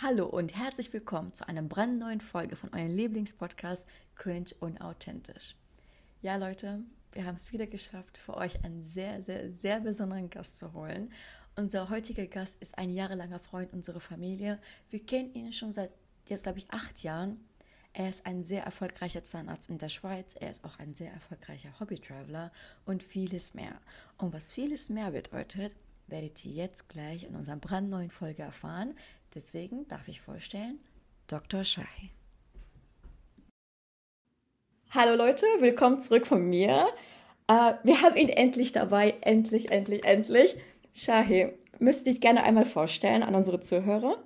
Hallo und herzlich willkommen zu einer brandneuen Folge von eurem Lieblingspodcast Cringe und Authentisch. Ja, Leute, wir haben es wieder geschafft, für euch einen sehr, sehr, sehr besonderen Gast zu holen. Unser heutiger Gast ist ein jahrelanger Freund unserer Familie. Wir kennen ihn schon seit jetzt, glaube ich, acht Jahren. Er ist ein sehr erfolgreicher Zahnarzt in der Schweiz. Er ist auch ein sehr erfolgreicher Hobby-Traveler und vieles mehr. Und was vieles mehr bedeutet, werdet ihr jetzt gleich in unserer brandneuen Folge erfahren. Deswegen darf ich vorstellen, Dr. Shai. Hallo Leute, willkommen zurück von mir. Uh, wir haben ihn endlich dabei, endlich, endlich, endlich. Shahi, müsste dich gerne einmal vorstellen an unsere Zuhörer?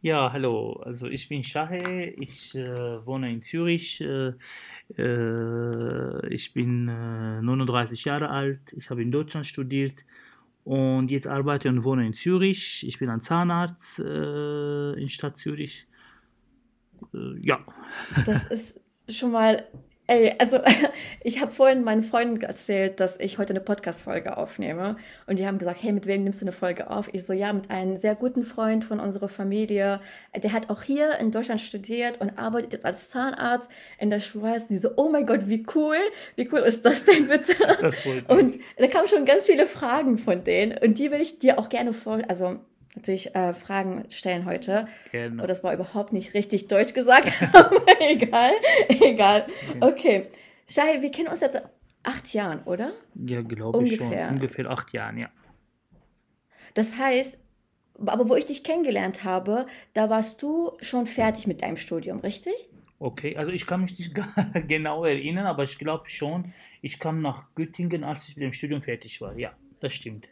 Ja, hallo. Also ich bin Shahe, ich äh, wohne in Zürich. Äh, äh, ich bin 39 Jahre alt. Ich habe in Deutschland studiert und jetzt arbeite und wohne in Zürich. Ich bin ein Zahnarzt äh, in Stadt Zürich. Äh, ja. Das ist schon mal Ey, also ich habe vorhin meinen Freunden erzählt, dass ich heute eine Podcast-Folge aufnehme. Und die haben gesagt, hey, mit wem nimmst du eine Folge auf? Ich so, ja, mit einem sehr guten Freund von unserer Familie. Der hat auch hier in Deutschland studiert und arbeitet jetzt als Zahnarzt in der Schweiz. Die so, oh mein Gott, wie cool. Wie cool ist das denn bitte? Das und da kamen schon ganz viele Fragen von denen. Und die will ich dir auch gerne vor, also natürlich äh, Fragen stellen heute. Genau. Aber das war überhaupt nicht richtig deutsch gesagt. Aber egal, egal. Okay. Shai, wir kennen uns jetzt acht Jahren, oder? Ja, glaube ich schon. Ungefähr acht Jahren, ja. Das heißt, aber wo ich dich kennengelernt habe, da warst du schon fertig mit deinem Studium, richtig? Okay, also ich kann mich nicht genau erinnern, aber ich glaube schon, ich kam nach Göttingen, als ich mit dem Studium fertig war. Ja, das stimmt.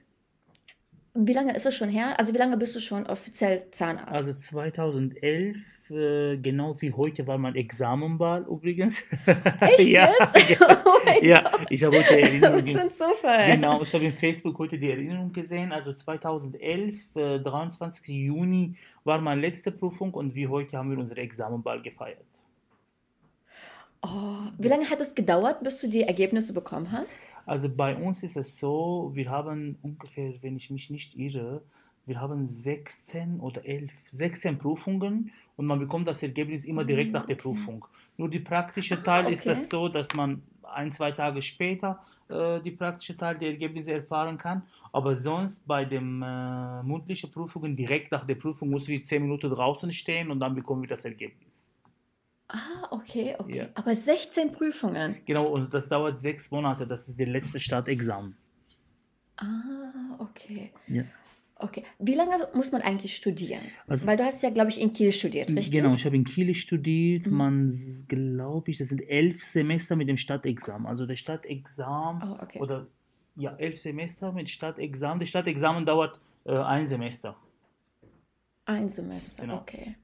Wie lange ist es schon her? Also wie lange bist du schon offiziell Zahnarzt? Also 2011, äh, genau wie heute war mein Examenwahl übrigens. Echt ja, jetzt? Oh ja, ich habe heute Erinnerung. Das ist Zufall. Genau, ich habe in Facebook heute die Erinnerung gesehen. Also 2011, äh, 23. Juni war meine letzte Prüfung und wie heute haben wir unsere Examenwahl gefeiert. Oh, wie lange hat es gedauert, bis du die Ergebnisse bekommen hast? Also bei uns ist es so, wir haben ungefähr, wenn ich mich nicht irre, wir haben 16 oder 11, 16 Prüfungen und man bekommt das Ergebnis immer direkt nach der Prüfung. Nur die praktische Teil okay. ist es so, dass man ein, zwei Tage später äh, die praktische Teil der Ergebnisse erfahren kann. Aber sonst bei den äh, mündlichen Prüfungen direkt nach der Prüfung muss wir 10 Minuten draußen stehen und dann bekommen wir das Ergebnis. Ah, okay, okay. Ja. Aber 16 Prüfungen. Genau, und das dauert sechs Monate. Das ist der letzte Startexamen. Ah, okay. Ja. Okay. Wie lange muss man eigentlich studieren? Also, Weil du hast ja, glaube ich, in Kiel studiert, richtig? Genau, ich habe in Kiel studiert. Mhm. Man, glaube ich, das sind elf Semester mit dem Stadtexamen. Also der Stadtexamen oh, okay. oder ja, elf Semester mit Stadtexamen. Das Stadtexamen dauert äh, ein Semester. Ein Semester, genau. okay.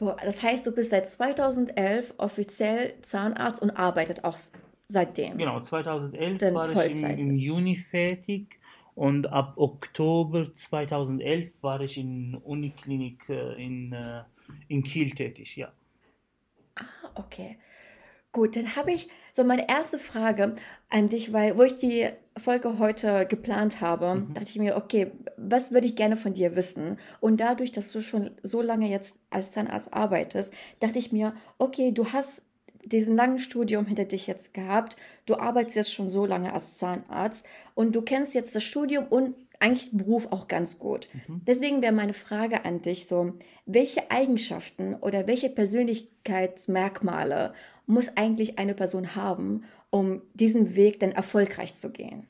Boah, das heißt, du bist seit 2011 offiziell Zahnarzt und arbeitet auch seitdem. Genau, 2011 war Vollzeit. ich im, im, Juni fertig und ab Oktober 2011 war ich in Uniklinik äh, in, äh, in Kiel tätig, ja. Ah, okay. Gut, dann habe ich so meine erste Frage an dich, weil wo ich die Folge heute geplant habe, mhm. dachte ich mir, okay, was würde ich gerne von dir wissen? Und dadurch, dass du schon so lange jetzt als Zahnarzt arbeitest, dachte ich mir, okay, du hast diesen langen Studium hinter dich jetzt gehabt, du arbeitest jetzt schon so lange als Zahnarzt und du kennst jetzt das Studium und eigentlich Beruf auch ganz gut. Mhm. Deswegen wäre meine Frage an dich so, welche Eigenschaften oder welche Persönlichkeitsmerkmale muss eigentlich eine Person haben, um diesen Weg dann erfolgreich zu gehen?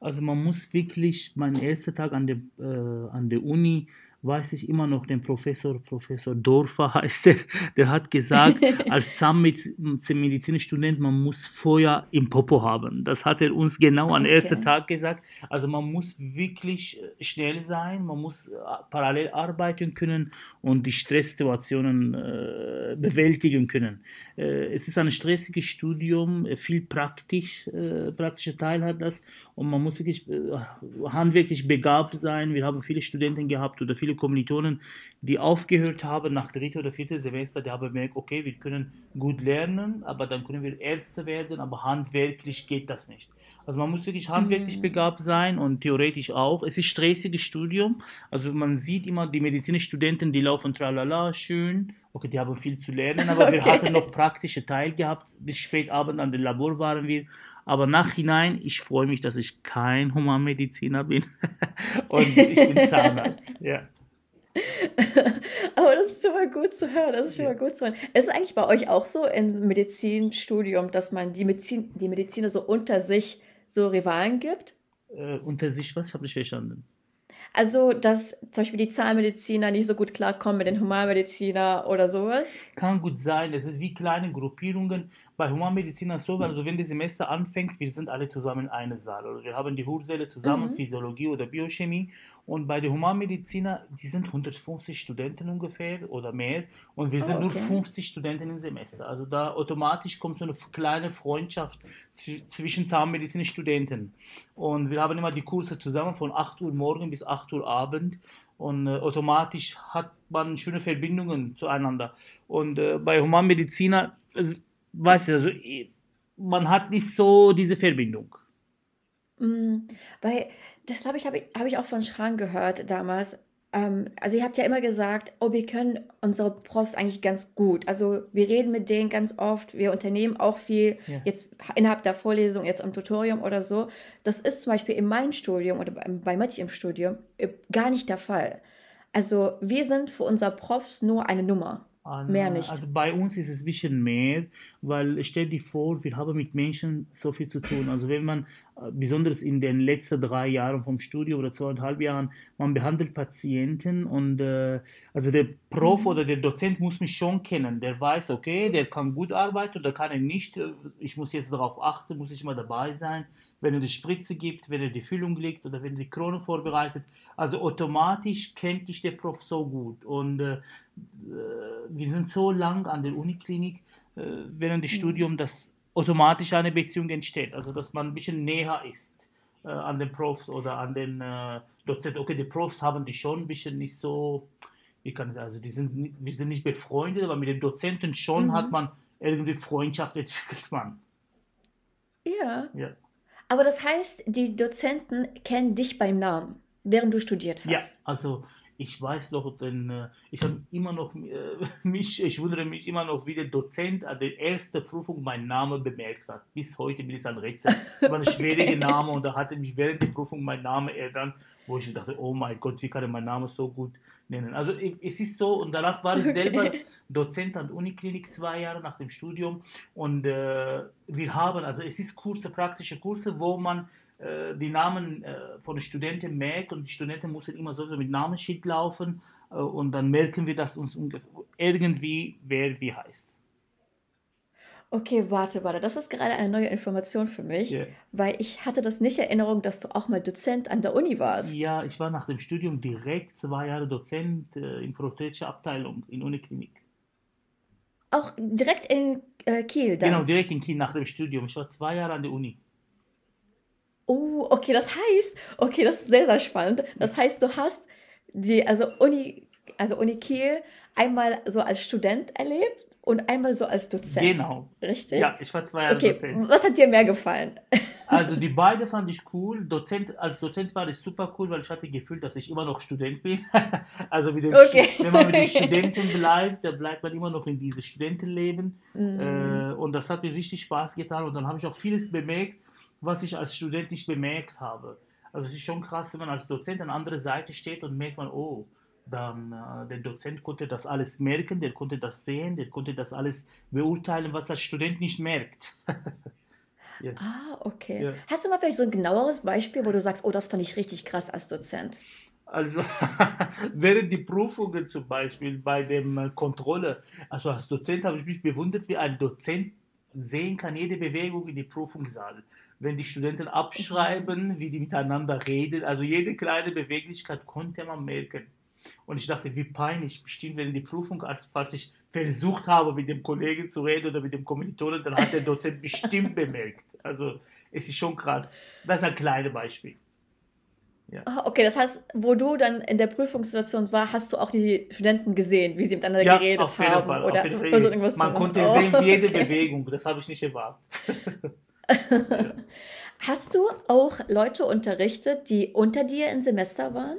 Also man muss wirklich, mein erster Tag an der, äh, an der Uni weiß ich immer noch den Professor, Professor Dorfer heißt er, der hat gesagt, als Zahnmedizinstudent, man muss Feuer im Popo haben. Das hat er uns genau okay. am ersten Tag gesagt. Also man muss wirklich äh, schnell sein, man muss äh, parallel arbeiten können und die Stresssituationen äh, bewältigen können. Äh, es ist ein stressiges Studium, viel praktisch, äh, praktischer Teil hat das und man muss wirklich äh, handwerklich begabt sein. Wir haben viele Studenten gehabt oder viele viele Kommilitonen, die aufgehört haben nach dritte oder vierte Semester, die haben gemerkt, okay, wir können gut lernen, aber dann können wir Ärzte werden, aber handwerklich geht das nicht. Also man muss wirklich handwerklich mhm. begabt sein und theoretisch auch. Es ist stressiges Studium. Also man sieht immer die Medizinstudenten, die laufen tralala schön. Okay, die haben viel zu lernen, aber okay. wir hatten noch praktische Teil gehabt. Bis spät Abend an dem Labor waren wir. Aber nachhinein, ich freue mich, dass ich kein Humanmediziner bin und ich bin Zahnarzt. Ja. Aber das ist schon mal gut zu hören. Das ist schon mal gut zu hören. Ist es eigentlich bei euch auch so im Medizinstudium, dass man die, Medizin, die Mediziner so unter sich so Rivalen gibt? Äh, unter sich was? Habe ich verstanden. Also, dass zum Beispiel die Zahnmediziner nicht so gut klarkommen mit den Humanmediziner oder sowas? Kann gut sein. Es ist wie kleine Gruppierungen. Bei Humanmediziner so, also wenn das Semester anfängt, wir sind alle zusammen in einem Saal. Also wir haben die Hursäle zusammen, mhm. Physiologie oder Biochemie. Und bei den Humanmediziner, die sind 150 Studenten ungefähr oder mehr. Und wir sind oh, okay. nur 50 Studenten im Semester. Also da automatisch kommt so eine kleine Freundschaft zwischen Zahnmedizin-Studenten. Und wir haben immer die Kurse zusammen von 8 Uhr morgen bis 8 Uhr Abend und äh, automatisch hat man schöne Verbindungen zueinander. Und äh, bei Humanmediziner, weißt du, also, man hat nicht so diese Verbindung. Mm, weil, das glaube ich, habe ich, hab ich auch von Schran gehört damals. Ähm, also ihr habt ja immer gesagt, oh, wir können unsere Profs eigentlich ganz gut. Also wir reden mit denen ganz oft, wir unternehmen auch viel, ja. jetzt innerhalb der Vorlesung, jetzt im Tutorium oder so. Das ist zum Beispiel in meinem Studium oder bei Matti im Studium äh, gar nicht der Fall. Also wir sind für unsere Profs nur eine Nummer. An, mehr nicht. Also bei uns ist es ein bisschen mehr, weil stell dir vor, wir haben mit Menschen so viel zu tun. Also wenn man, äh, besonders in den letzten drei Jahren vom Studium oder zweieinhalb Jahren, man behandelt Patienten und äh, also der Prof mhm. oder der Dozent muss mich schon kennen. Der weiß, okay, der kann gut arbeiten oder kann er nicht. Ich muss jetzt darauf achten, muss ich immer dabei sein wenn er die Spritze gibt, wenn er die Füllung legt oder wenn er die Krone vorbereitet. Also automatisch kennt dich der Prof so gut. Und äh, äh wir sind so lang an der Uniklinik äh, während des mhm. Studiums, dass automatisch eine Beziehung entsteht. Also dass man ein bisschen näher ist äh, an den Profs oder an den äh, Dozenten. Okay, die Profs haben die schon ein bisschen nicht so, wie kann ich also die sind, wir sind nicht befreundet, aber mit den Dozenten schon mhm. hat man irgendwie Freundschaft entwickelt man. Ja. ja. Aber das heißt, die Dozenten kennen dich beim Namen, während du studiert hast. Ja, also ich weiß noch, denn äh, ich habe immer noch äh, mich, ich wundere mich immer noch, wie der Dozent an der ersten Prüfung meinen Namen bemerkt hat. Bis heute bin ich ein Rätsel. Das war ein schwieriger okay. Name und da hatte mich während der Prüfung mein Name erinnert, wo ich dachte, oh mein Gott, wie kann er meinen Namen so gut nennen? Also es ist so und danach war ich okay. selber Dozent an der Uniklinik zwei Jahre nach dem Studium und äh, wir haben, also es ist Kurse, praktische Kurse, wo man die Namen äh, von den Studenten merkt und die Studenten müssen immer sowieso mit Namensschild laufen äh, und dann merken wir, dass uns irgendwie wer wie heißt. Okay, warte, warte. Das ist gerade eine neue Information für mich, yeah. weil ich hatte das nicht in Erinnerung, dass du auch mal Dozent an der Uni warst. Ja, ich war nach dem Studium direkt zwei Jahre Dozent äh, in prothetischer Abteilung in Uniklinik. Auch direkt in äh, Kiel dann? Genau, direkt in Kiel nach dem Studium. Ich war zwei Jahre an der Uni. Oh, okay, das heißt, okay, das ist sehr, sehr spannend. Das heißt, du hast die, also Uni, also Uni Kiel einmal so als Student erlebt und einmal so als Dozent. Genau. Richtig? Ja, ich war zwei Jahre okay. Dozent. Was hat dir mehr gefallen? Also die beiden fand ich cool. Dozent, als Dozent war ich super cool, weil ich hatte das Gefühl, dass ich immer noch Student bin. also okay. wenn man mit den Studenten bleibt, dann bleibt man immer noch in diesem Studentenleben. Mhm. Äh, und das hat mir richtig Spaß getan. Und dann habe ich auch vieles bemerkt, was ich als Student nicht bemerkt habe. Also es ist schon krass, wenn man als Dozent an anderer Seite steht und merkt man, oh, dann äh, der Dozent konnte das alles merken, der konnte das sehen, der konnte das alles beurteilen, was der Student nicht merkt. ja. Ah, okay. Ja. Hast du mal vielleicht so ein genaueres Beispiel, wo du sagst, oh, das fand ich richtig krass als Dozent? Also während die Prüfungen zum Beispiel bei äh, Kontrolle, also als Dozent habe ich mich bewundert, wie ein Dozent sehen kann, jede Bewegung in die Prüfungssaal wenn die Studenten abschreiben, wie die miteinander reden. Also jede kleine Beweglichkeit konnte man merken. Und ich dachte, wie peinlich, bestimmt wenn die Prüfung, als falls ich versucht habe, mit dem Kollegen zu reden oder mit dem Kommilitonen, dann hat der Dozent bestimmt bemerkt. Also es ist schon krass. Das ist ein kleines Beispiel. Ja. Ah, okay, das heißt, wo du dann in der Prüfungssituation war, hast du auch die Studenten gesehen, wie sie miteinander Ja, geredet auf jeden haben Fall. oder auf jeden Fall. versucht irgendwas Man konnte Oh, sehen, jede okay. Bewegung. Das habe ich nicht erwartet. Hast du auch Leute unterrichtet, die unter dir im Semester waren?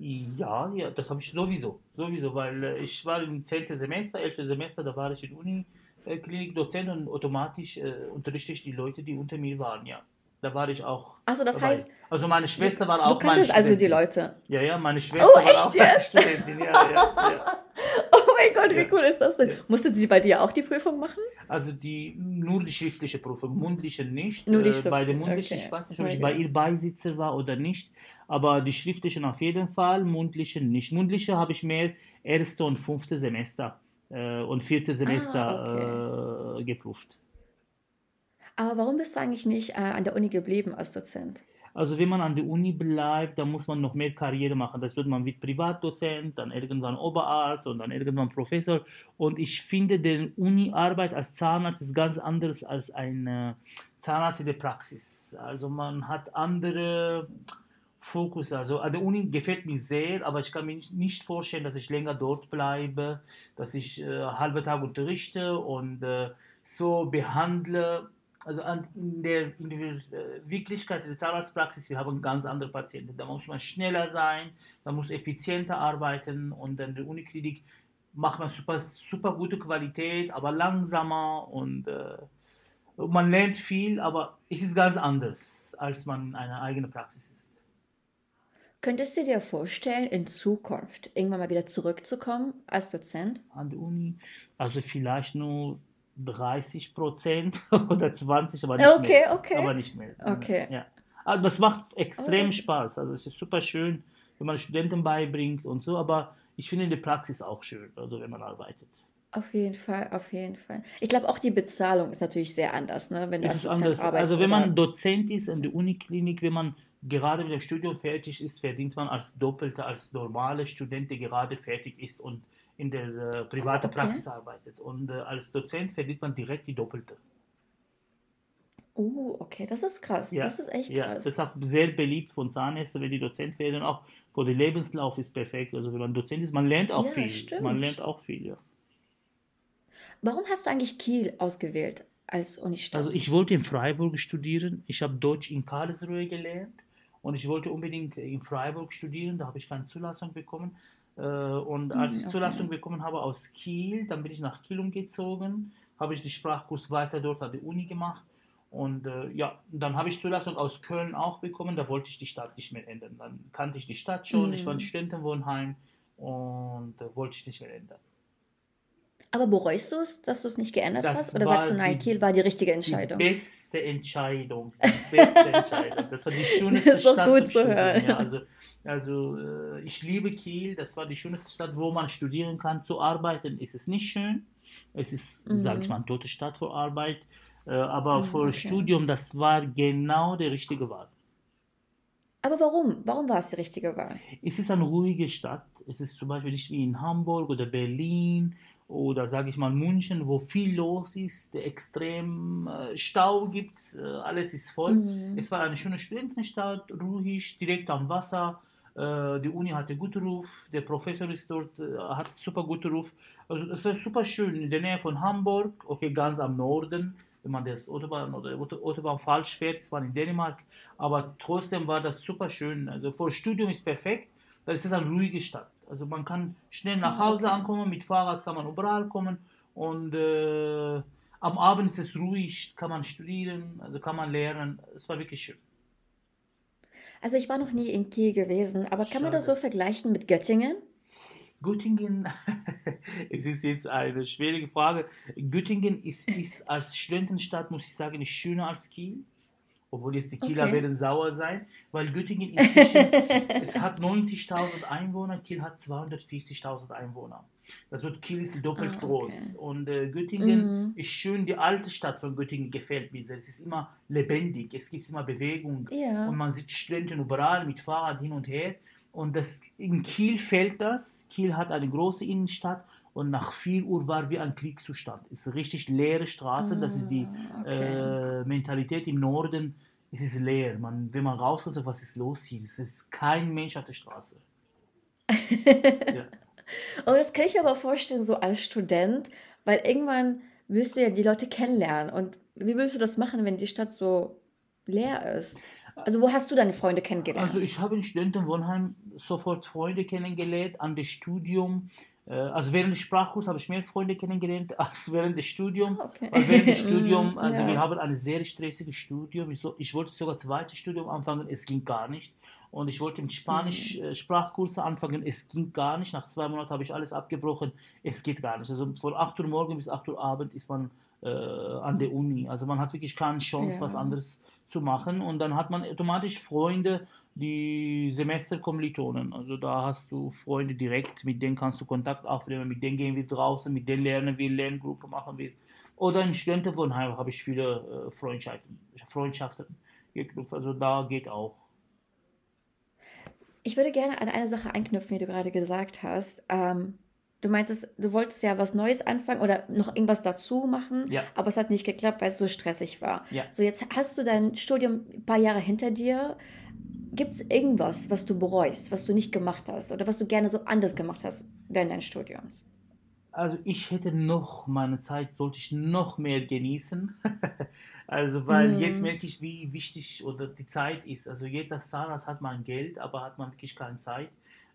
Ja, ja, das habe ich sowieso. Sowieso, weil äh, ich war im 10. Semester, 11. Semester, da war ich in Uni, äh, Klinikdozent und automatisch äh, unterrichte ich die Leute, die unter mir waren, ja. Da war ich auch Also das dabei. heißt, Also meine Schwester war du auch meine kanntest also die. Leute. Ja, ja, meine Schwester Oh, war echt auch meine jetzt? Studentin, ja, ja, ja. Gott, wie cool ist das denn? Musstet sie bei dir auch die Prüfung machen? Also die, nur die schriftliche Prüfung, mundliche nicht. Nur die Äh, bei der schriftliche, mundlichen, okay. ich weiß nicht, ob ich Okay. bei ihr Beisitzer war oder nicht, aber die schriftlichen auf jeden Fall, mundlichen nicht. Mundliche habe ich mehr erste und fünfte Semester äh, und vierte Semester äh, geprüft. Aber warum bist du eigentlich nicht äh, an der Uni geblieben als Dozent? Also wenn man an der Uni bleibt, dann muss man noch mehr Karriere machen. Das wird man wie Privatdozent, dann irgendwann Oberarzt und dann irgendwann Professor. Und ich finde, die Uni-Arbeit als Zahnarzt ist ganz anders als ein äh, Zahnarzt in der Praxis. Also man hat andere Fokus. Also an der Uni gefällt mir sehr, aber ich kann mir nicht, nicht vorstellen, dass ich länger dort bleibe, dass ich äh, halbe Tag unterrichte und äh, so behandle. Also an, in der, in der äh, Wirklichkeit der Zahnarztpraxis, wir haben ganz andere Patienten. Da muss man schneller sein, da muss effizienter arbeiten und in der Uniklinik macht man super, super gute Qualität, aber langsamer und äh, man lernt viel, aber es ist ganz anders, als man eine eigene Praxis ist. Könntest du dir vorstellen, in Zukunft irgendwann mal wieder zurückzukommen als Dozent? an der Uni. Also vielleicht nur 30 Prozent oder 20, aber nicht Okay, mehr. okay. Aber nicht mehr. Okay. Ja. Aber es macht extrem das- Spaß. Also es ist super schön, wenn man Studenten beibringt und so, aber ich finde in der Praxis auch schön, also wenn man arbeitet. Auf jeden Fall, auf jeden Fall. Ich glaube, auch die Bezahlung ist natürlich sehr anders, ne? wenn du als Dozent anders. arbeitest. Also wenn man Dozent ist in der Uniklinik, wenn man gerade mit dem Studium fertig ist, verdient man als Doppelte als normale Student, der gerade fertig ist und in der äh, privaten Okay. Praxis arbeitet. Und äh, als Dozent verdient man direkt die Doppelte. Uh, okay, das ist krass. Ja, Das ist echt Ja, krass. das ist auch sehr beliebt von Zahnärzten, wenn die Dozent werden. Auch für den Lebenslauf ist perfekt. Also wenn man Dozent ist, man lernt auch Ja, viel. stimmt. Man lernt auch viel, ja. Warum hast du eigentlich Kiel ausgewählt als Unistadt? Also ich wollte in Freiburg studieren. Ich habe Deutsch in Karlsruhe gelernt und ich wollte unbedingt in Freiburg studieren. Da habe ich keine Zulassung bekommen. Äh, Und als Hm, ich okay. Zulassung bekommen habe aus Kiel, dann bin ich nach Kiel umgezogen, habe ich den Sprachkurs weiter dort an der Uni gemacht. Und äh, ja, dann habe ich Zulassung aus Köln auch bekommen. Da wollte ich die Stadt nicht mehr ändern. Dann kannte ich die Stadt schon. Ich war in Studentenwohnheim und äh, wollte ich nicht mehr ändern. Aber bereust du es, dass du es nicht geändert Das hast? Oder sagst du, nein, die- Kiel war die richtige Die Entscheidung? beste Entscheidung. Die beste Entscheidung. Das war die schönste Das ist doch Stadt gut zu hören. Ja, also, also äh, ich liebe Kiel. Das war die schönste Stadt, wo man studieren kann. Zu arbeiten ist es nicht schön. Es ist, Mhm. sage ich mal, eine tote Stadt für Arbeit. Äh, aber Mhm, für okay. Studium, das war genau der richtige Wahl. Aber warum? Warum war es die richtige Wahl? Es ist eine ruhige Stadt. Es ist zum Beispiel nicht wie in Hamburg oder Berlin oder sage ich mal München, wo viel los ist, extrem äh, Stau gibt, äh, alles ist voll. Mhm. Es war eine schöne Studentenstadt, ruhig, direkt am Wasser. Äh, die Uni hatte guten Ruf, der Professor ist dort, hat super guten Ruf. Also es war super schön in der Nähe von Hamburg, okay, ganz am Norden. Wenn man das Autobahn oder Auto- Autobahn falsch fährt, das war in Dänemark, aber trotzdem war das super schön. Also für Studium ist perfekt, weil es ist eine ruhige Stadt. Also man kann schnell nach Ah, Hause okay. ankommen, mit Fahrrad kann man überall kommen und äh, am Abend ist es ruhig, kann man studieren, also kann man lernen. Es war wirklich schön. Also ich war noch nie in Kiel gewesen, aber kann man das so Schade. vergleichen mit Göttingen? Göttingen, es ist jetzt eine schwierige Frage. Göttingen ist, ist als Studentenstadt, muss ich sagen, schöner als Kiel. Obwohl jetzt die Kieler Okay. werden sauer sein, weil Göttingen ist zwischen, es hat 90.000 Einwohner, Kiel hat 240.000 Einwohner. Das wird Kiel ist doppelt Ah, okay. groß. Und äh, Göttingen Mhm. ist schön, die alte Stadt von Göttingen gefällt mir sehr. Es ist immer lebendig, es gibt immer Bewegung. Ja. Und man sieht Studenten überall mit Fahrrad hin und her. Und das, in Kiel fällt das. Kiel hat eine große Innenstadt und nach 4 Uhr war wie ein Kriegszustand. Es ist richtig leere Straße. Das ist die Ah, okay. äh, Mentalität im Norden. es ist leer. Man, wenn man rauskommt, was ist los hier? Es ist kein Mensch auf der Straße. ja. Und das kann ich mir aber vorstellen, so als Student, weil irgendwann willst du ja die Leute kennenlernen. Und wie willst du das machen, wenn die Stadt so leer ist? Also wo hast du deine Freunde kennengelernt? Also ich habe in Studentenwohnheim sofort Freunde kennengelernt, an das Studium. Äh, also während des Sprachkurses habe ich mehr Freunde kennengelernt als während des Studiums. Okay. während des Studiums, also ja. wir haben ein sehr stressiges Studium. Ich, so, ich wollte sogar zweites Studium anfangen, es ging gar nicht. Und ich wollte im Spanisch mhm. äh, Sprachkurs anfangen, es ging gar nicht. Nach zwei Monaten habe ich alles abgebrochen, es geht gar nicht. Also von 8 Uhr morgens bis 8 Uhr Abend ist man äh, an der Uni. Also man hat wirklich keine Chance, ja. was anderes zu machen. Und dann hat man automatisch Freunde, die Semesterkommilitonen. Also da hast du Freunde direkt, mit denen kannst du Kontakt aufnehmen, mit denen gehen wir draußen, mit denen lernen wir, Lerngruppe machen wir. Oder in Studentenwohnheim habe ich viele äh, Freundschaften, Freundschaften geknüpft. Also da geht auch. Ich würde gerne an eine Sache anknüpfen, wie du gerade gesagt hast. Ähm, du meintest, du wolltest ja was Neues anfangen oder noch irgendwas dazu machen, ja. aber es hat nicht geklappt, weil es so stressig war. Ja. So, jetzt hast du dein Studium ein paar Jahre hinter dir. Gibt es irgendwas, was du bereust, was du nicht gemacht hast oder was du gerne so anders gemacht hast während deines Studiums? also ich hätte noch meine Zeit, sollte ich noch mehr genießen. also weil mm. jetzt merke ich, wie wichtig oder die Zeit ist. Also jetzt als Zahnarzt hat man Geld, aber hat man wirklich keine Zeit.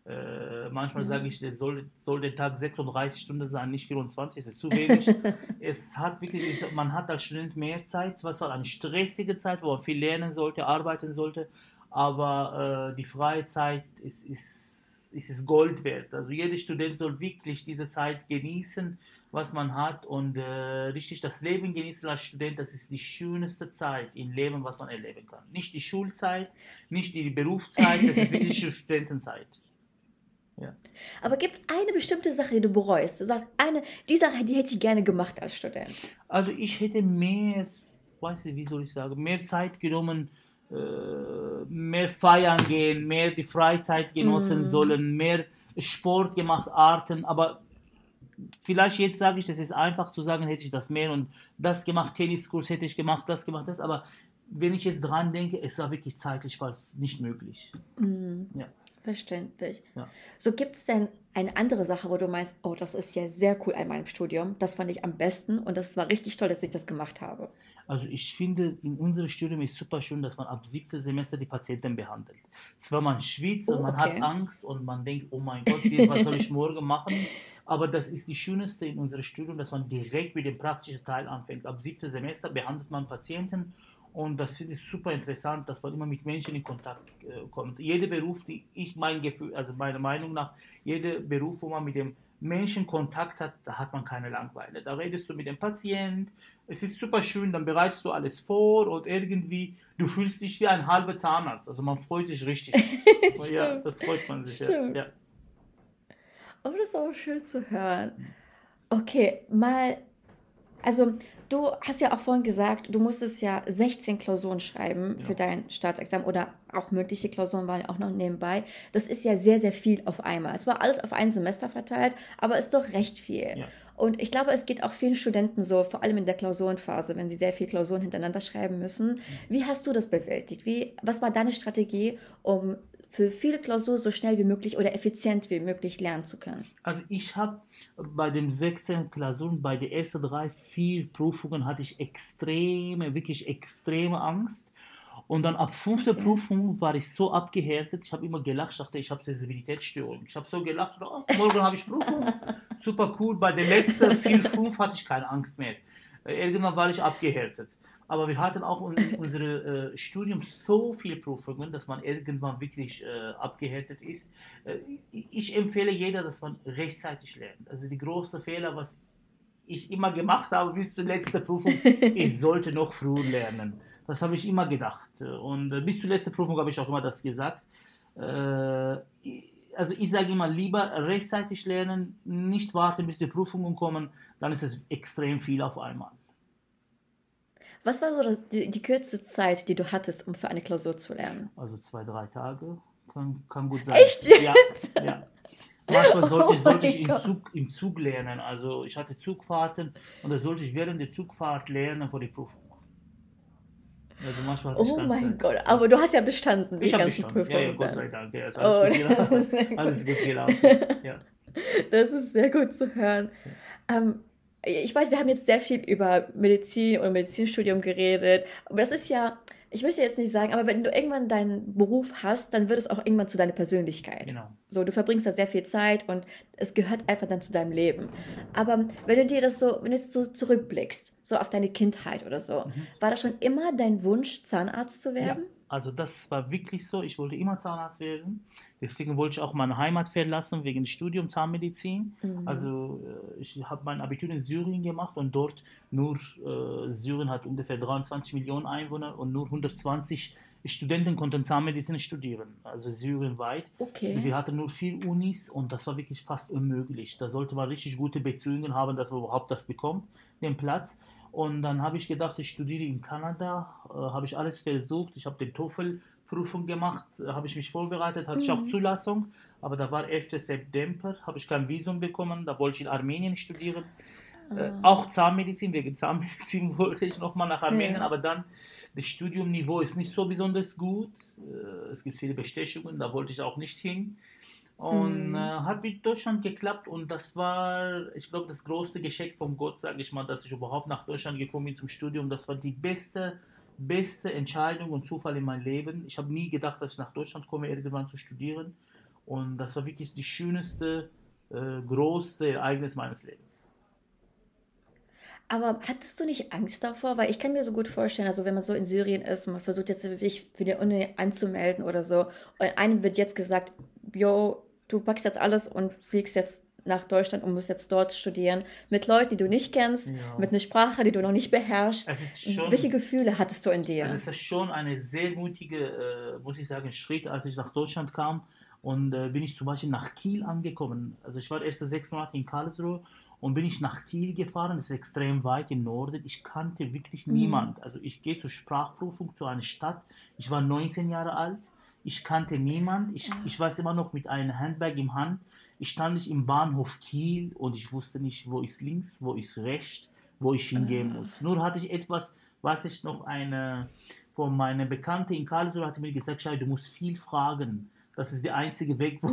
Äh, manchmal mm. sage ich, es soll, soll der Tag 36 Stunden sein, nicht 24, es ist zu wenig. es hat wirklich, man hat als Student mehr Zeit, zwar war eine stressige Zeit, wo man viel lernen sollte, arbeiten sollte, aber äh, die freie Zeit ist, ist ist es Gold wert. Also jeder Student soll wirklich diese Zeit genießen, was man hat und äh, richtig das Leben genießen als Student. Das ist die schönste Zeit im Leben, was man erleben kann. Nicht die Schulzeit, nicht die Berufszeit, das ist wirklich die Studentenzeit. Ja. Aber gibt es eine bestimmte Sache, die du bereust? Du sagst, eine, die Sache, die hätte ich gerne gemacht als Student. Also ich hätte mehr, weiß nicht, wie soll ich sagen, mehr Zeit genommen, äh, mehr feiern gehen, mehr die Freizeit genossen mm. sollen, mehr Sport gemacht, Arten, aber vielleicht jetzt sage ich, das ist einfach zu sagen, hätte ich das mehr und das gemacht, Tenniskurs hätte ich gemacht, das gemacht, das, aber wenn ich jetzt dran denke, es war wirklich zeitlich fast nicht möglich. Mm. Ja. Verständlich. Ja. So gibt es denn eine andere Sache, wo du meinst, oh, das ist ja sehr cool an meinem Studium, das fand ich am besten und das war richtig toll, dass ich das gemacht habe. Also ich finde, in unserem Studium ist super schön, dass man ab siebten Semester die Patienten behandelt. Zwar man schwitzt oh, und man okay. hat Angst und man denkt, oh mein Gott, was soll ich morgen machen? Aber das ist die Schönste in unserem Studium, dass man direkt mit dem praktischen Teil anfängt. Ab siebten Semester behandelt man Patienten und das finde ich super interessant, dass man immer mit Menschen in Kontakt äh, kommt. Jeder Beruf, die ich mein Gefühl, also meiner Meinung nach, jeder Beruf, wo man mit dem Menschen Kontakt hat, da hat man keine Langeweile. Da redest du mit dem Patienten, es ist super schön, dann bereitest du alles vor und irgendwie, du fühlst dich wie ein halber Zahnarzt. Also man freut sich richtig. ja, das freut man sich. Ja. ja. Aber das ist auch schön zu hören. Okay, mal also du hast ja auch vorhin gesagt, du musstest ja 16 Klausuren schreiben ja. für dein Staatsexamen oder auch mündliche Klausuren waren ja auch noch nebenbei. Das ist ja sehr, sehr viel auf einmal. Es war alles auf ein Semester verteilt, aber ist doch recht viel. Ja. Und ich glaube, es geht auch vielen Studenten so, vor allem in der Klausurenphase, wenn sie sehr viele Klausuren hintereinander schreiben müssen. Wie hast du das bewältigt? Wie, was war deine Strategie, um für viele Klausuren so schnell wie möglich oder effizient wie möglich lernen zu können? Also ich habe bei den 16 Klausuren, bei den ersten drei, vier Prüfungen hatte ich extreme, wirklich extreme Angst. Und dann ab fünfter okay. Prüfung war ich so abgehärtet, ich habe immer gelacht, ich dachte, ich habe Sensibilitätsstörung. Ich habe so gelacht, oh, morgen habe ich Prüfung, super cool. Bei den letzten vier, fünf hatte ich keine Angst mehr. Irgendwann war ich abgehärtet. Aber wir hatten auch in unserem äh, Studium so viele Prüfungen, dass man irgendwann wirklich äh, abgehärtet ist. Äh, ich empfehle jeder, dass man rechtzeitig lernt. Also die größte Fehler, was ich immer gemacht habe bis zur letzten Prüfung, ich sollte noch früh lernen. Das habe ich immer gedacht. Und äh, bis zur letzten Prüfung habe ich auch immer das gesagt. Äh, also ich sage immer, lieber rechtzeitig lernen, nicht warten, bis die Prüfungen kommen, dann ist es extrem viel auf einmal. Was war so die, die kürzeste Zeit, die du hattest, um für eine Klausur zu lernen? Also zwei, drei Tage. Kann, kann gut sein. Echt jetzt? Ja, ja. Manchmal sollte, oh sollte ich im Zug, im Zug lernen. Also ich hatte Zugfahrten und da sollte ich während der Zugfahrt lernen vor die Prüfung. Also manchmal hatte Oh mein Zeit. Gott, aber du hast ja bestanden, die Ich habe ganzen bestanden. Ja, ja, Prüfungen. Gott sei. Dank. Ja, Oh, alles, gelaufen. gut. alles gut gelaufen. Ja. Das ist sehr gut zu hören. Ähm, ich weiß, wir haben jetzt sehr viel über Medizin und Medizinstudium geredet, aber das ist ja, ich möchte jetzt nicht sagen, aber wenn du irgendwann deinen Beruf hast, dann wird es auch irgendwann zu deiner Persönlichkeit. Genau. So, du verbringst da sehr viel Zeit und es gehört einfach dann zu deinem Leben. Aber wenn du dir das so, wenn du jetzt so zurückblickst, so auf deine Kindheit oder so, war das schon immer dein Wunsch, Zahnarzt zu Ja, werden? Also das war wirklich so. Ich wollte immer Zahnarzt werden. Deswegen wollte ich auch meine Heimat verlassen wegen des Studiums Zahnmedizin. Also äh, ich habe mein Abitur in Syrien gemacht und dort nur, äh, Syrien hat ungefähr 23 Millionen Einwohner und nur 120 Studenten konnten Zahnmedizin studieren, also syrienweit. Okay. Wir hatten nur vier Unis und das war wirklich fast unmöglich. Da sollte man richtig gute Beziehungen haben, dass man überhaupt das bekommt, den Platz. Und dann habe ich gedacht, ich studiere in Kanada, äh, habe ich alles versucht. Ich habe den TOEFL-Prüfung gemacht, äh, habe ich mich vorbereitet, hatte ich auch Zulassung. Aber da war 11. September, habe ich kein Visum bekommen, da wollte ich in Armenien studieren. Äh, auch Zahnmedizin, wegen Zahnmedizin wollte ich nochmal nach Armenien, Ja. aber dann, das Studiumniveau ist nicht so besonders gut. Äh, es gibt viele Bestechungen, da wollte ich auch nicht hin. Und Mhm. äh, hat mit Deutschland geklappt und das war, ich glaube, das größte Geschenk von Gott, sage ich mal, dass ich überhaupt nach Deutschland gekommen bin zum Studium. Das war die beste, beste Entscheidung und Zufall in meinem Leben. Ich habe nie gedacht, dass ich nach Deutschland komme, irgendwann zu studieren. Und das war wirklich das schönste, äh, größte Ereignis meines Lebens. Aber hattest du nicht Angst davor? Weil ich kann mir so gut vorstellen, also wenn man so in Syrien ist und man versucht jetzt sich für die Uni anzumelden oder so, und einem wird jetzt gesagt, yo, du packst jetzt alles und fliegst jetzt nach Deutschland und musst jetzt dort studieren, mit Leuten, die du nicht kennst, Ja. mit einer Sprache, die du noch nicht beherrschst. Schon- Welche Gefühle hattest du in dir? Es ist schon eine sehr mutige, äh, muss ich sagen, Schritt, als ich nach Deutschland kam und äh, bin ich zum Beispiel nach Kiel angekommen. Also ich war erst sechs Monate in Karlsruhe und bin ich nach Kiel gefahren. Das ist extrem weit im Norden. Ich kannte wirklich niemand. Also ich gehe zur Sprachprüfung zu einer Stadt. Ich war 19 Jahre alt. Ich kannte niemand. Ich, ich weiß immer noch mit einem Handbag im Hand. Ich stand nicht im Bahnhof Kiel und ich wusste nicht, wo ist links, wo ist rechts, wo ich hingehen muss. Nur hatte ich etwas, was ich noch eine von meiner Bekannte in Karlsruhe hatte mir gesagt, Schei, du musst viel fragen. Das ist der einzige Weg, wo,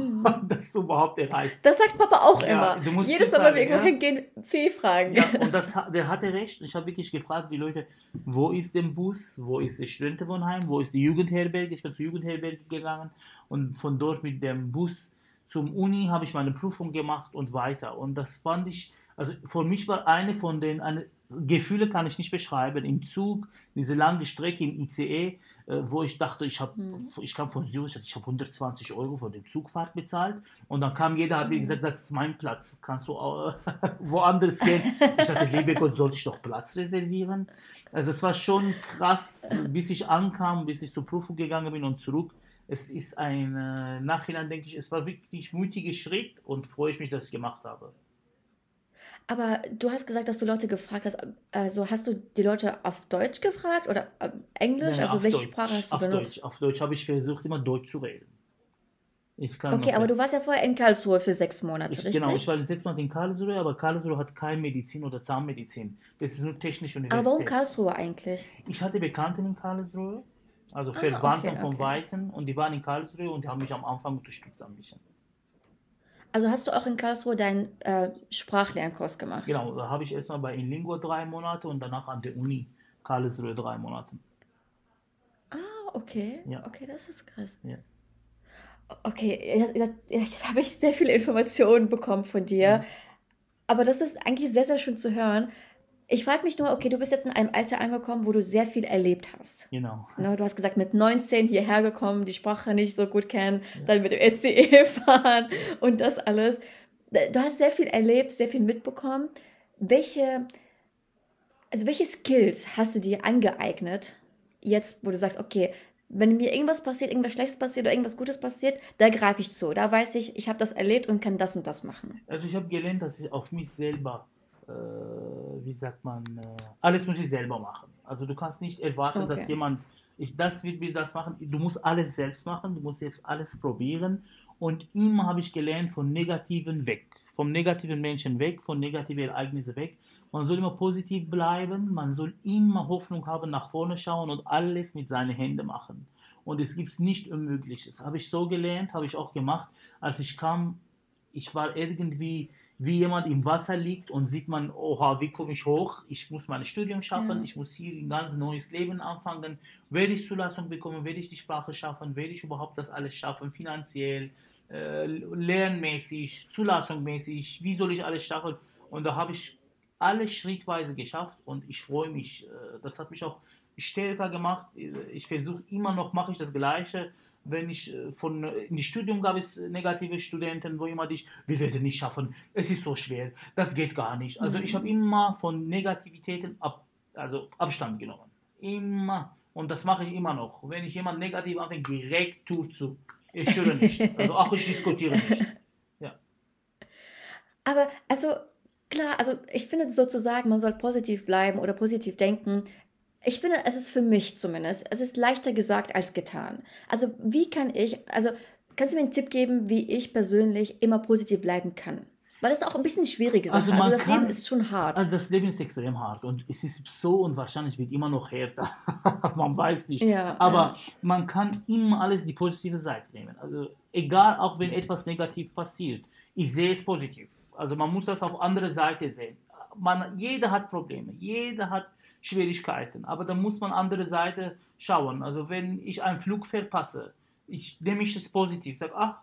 dass du überhaupt erreichst. Das sagt Papa auch Ja, immer. Jedes Mal, wenn wir irgendwo hingehen, viel fragen. Ja, und das, der hatte recht. Ich habe wirklich gefragt, die Leute, wo ist der Bus, wo ist das Studentenwohnheim, wo ist die Jugendherberge? Ich bin zur Jugendherberge gegangen und von dort mit dem Bus zum Uni habe ich meine Prüfung gemacht und weiter. Und das fand ich, also für mich war eine von den, eine, Gefühle kann ich nicht beschreiben. Im Zug, diese lange Strecke im ICE, wo ich dachte, ich, hab, ich kam von Zürich, ich habe 120 Euro für die Zugfahrt bezahlt. Und dann kam jeder, hat mir gesagt, das ist mein Platz, kannst du äh, woanders gehen. Ich dachte, liebe Gott, sollte ich doch Platz reservieren? Also es war schon krass, bis ich ankam, bis ich zur Prüfung gegangen bin und zurück. Es ist ein, äh, Nachhinein denke ich, es war wirklich mutiger Schritt und freue ich mich, dass ich gemacht habe. Aber du hast gesagt, dass du Leute gefragt hast. Also hast du die Leute auf Deutsch gefragt oder äh, Englisch? Nein, also welche Deutsch. Sprache hast du auf benutzt? Deutsch. Auf Deutsch habe ich versucht, immer Deutsch zu reden. Okay, aber du warst ja vorher in Karlsruhe für sechs Monate, ich, richtig? Genau, ich war in sechs Monaten in Karlsruhe, aber Karlsruhe hat keine Medizin oder Zahnmedizin. Das ist nur technische aber Universität. warum Karlsruhe eigentlich? Ich hatte Bekannte in Karlsruhe, also Ah, Verwandte okay, von okay. Weitem, und die waren in Karlsruhe und die haben mich am Anfang unterstützt ein bisschen. Also hast du auch in Karlsruhe deinen äh, Sprachlernkurs gemacht? Genau, da habe ich erstmal bei Inlingua drei Monate und danach an der Uni Karlsruhe drei Monate. Ah, okay. Ja. Okay, das ist krass. Ja. Okay, jetzt, habe ich sehr viele Informationen bekommen von dir. Mhm. Aber das ist eigentlich sehr, sehr schön zu hören. Ich frage mich nur, okay, du bist jetzt in einem Alter angekommen, wo du sehr viel erlebt hast. Genau. Ne, du hast gesagt, mit 19 hierher gekommen, die Sprache nicht so gut kennen, dann mit dem ECE fahren und das alles. Du hast sehr viel erlebt, sehr viel mitbekommen. Welche, also welche Skills hast du dir angeeignet, jetzt, wo du sagst, okay, wenn mir irgendwas passiert, irgendwas Schlechtes passiert oder irgendwas Gutes passiert, da greife ich zu. Da weiß ich, ich habe das erlebt und kann das und das machen. Also ich habe gelernt, dass ich auf mich selber, äh, wie sagt man, äh, alles muss ich selber machen. Also du kannst nicht erwarten, Okay. dass jemand, ich, das wird mir das machen. Du musst alles selbst machen, du musst selbst alles probieren. Und immer habe ich gelernt, von Negativen weg, vom negativen Menschen weg, von negativen Ereignissen weg. Man soll immer positiv bleiben, man soll immer Hoffnung haben, nach vorne schauen und alles mit seinen Händen machen. Und es gibt nichts Unmögliches. Habe ich so gelernt, habe ich auch gemacht. Als ich kam, ich war irgendwie wie jemand im Wasser liegt und sieht man, oha, wie komme ich hoch? Ich muss mein Studium schaffen, ja. ich muss hier ein ganz neues Leben anfangen. Werde ich Zulassung bekommen? Werde ich die Sprache schaffen? Werde ich überhaupt das alles schaffen? Finanziell, äh, lernmäßig, zulassungsmäßig? Wie soll ich alles schaffen? Und da habe ich alles schrittweise geschafft und ich freue mich. Äh, das hat mich auch stärker gemacht. Ich versuche immer noch, mache ich das Gleiche wenn ich äh, von äh, in die Studium gab es negative Studenten, wo immer dich, wir werden nicht schaffen, es ist so schwer, das geht gar nicht. Also ich habe mhm. immer von Negativitäten ab, also Abstand genommen. Immer. Und das mache ich immer noch. Wenn ich jemand negativ anfängt, direkt Tür zu. Ich höre nicht. Also auch ich diskutiere nicht. Ja. Aber also klar, also ich finde sozusagen, man soll positiv bleiben oder positiv denken. Ich finde, es ist für mich zumindest, es ist leichter gesagt als getan. Also wie kann ich, also kannst du mir einen Tipp geben, wie ich persönlich immer positiv bleiben kann? Weil das ist auch ein bisschen schwierig ist. Also, also das kann, Leben ist schon hart. Also das Leben ist extrem hart und es ist so und wahrscheinlich wird immer noch härter. man weiß nicht. Ja, Aber ja. man kann immer alles die positive Seite nehmen. Also egal, auch wenn etwas negativ passiert, ich sehe es positiv. Also man muss das auf andere Seite sehen. Man, jeder hat Probleme, jeder hat Schwierigkeiten. Aber da muss man andere Seite schauen. Also wenn ich einen Flug verpasse, ich nehme ich es positiv, sage, ach,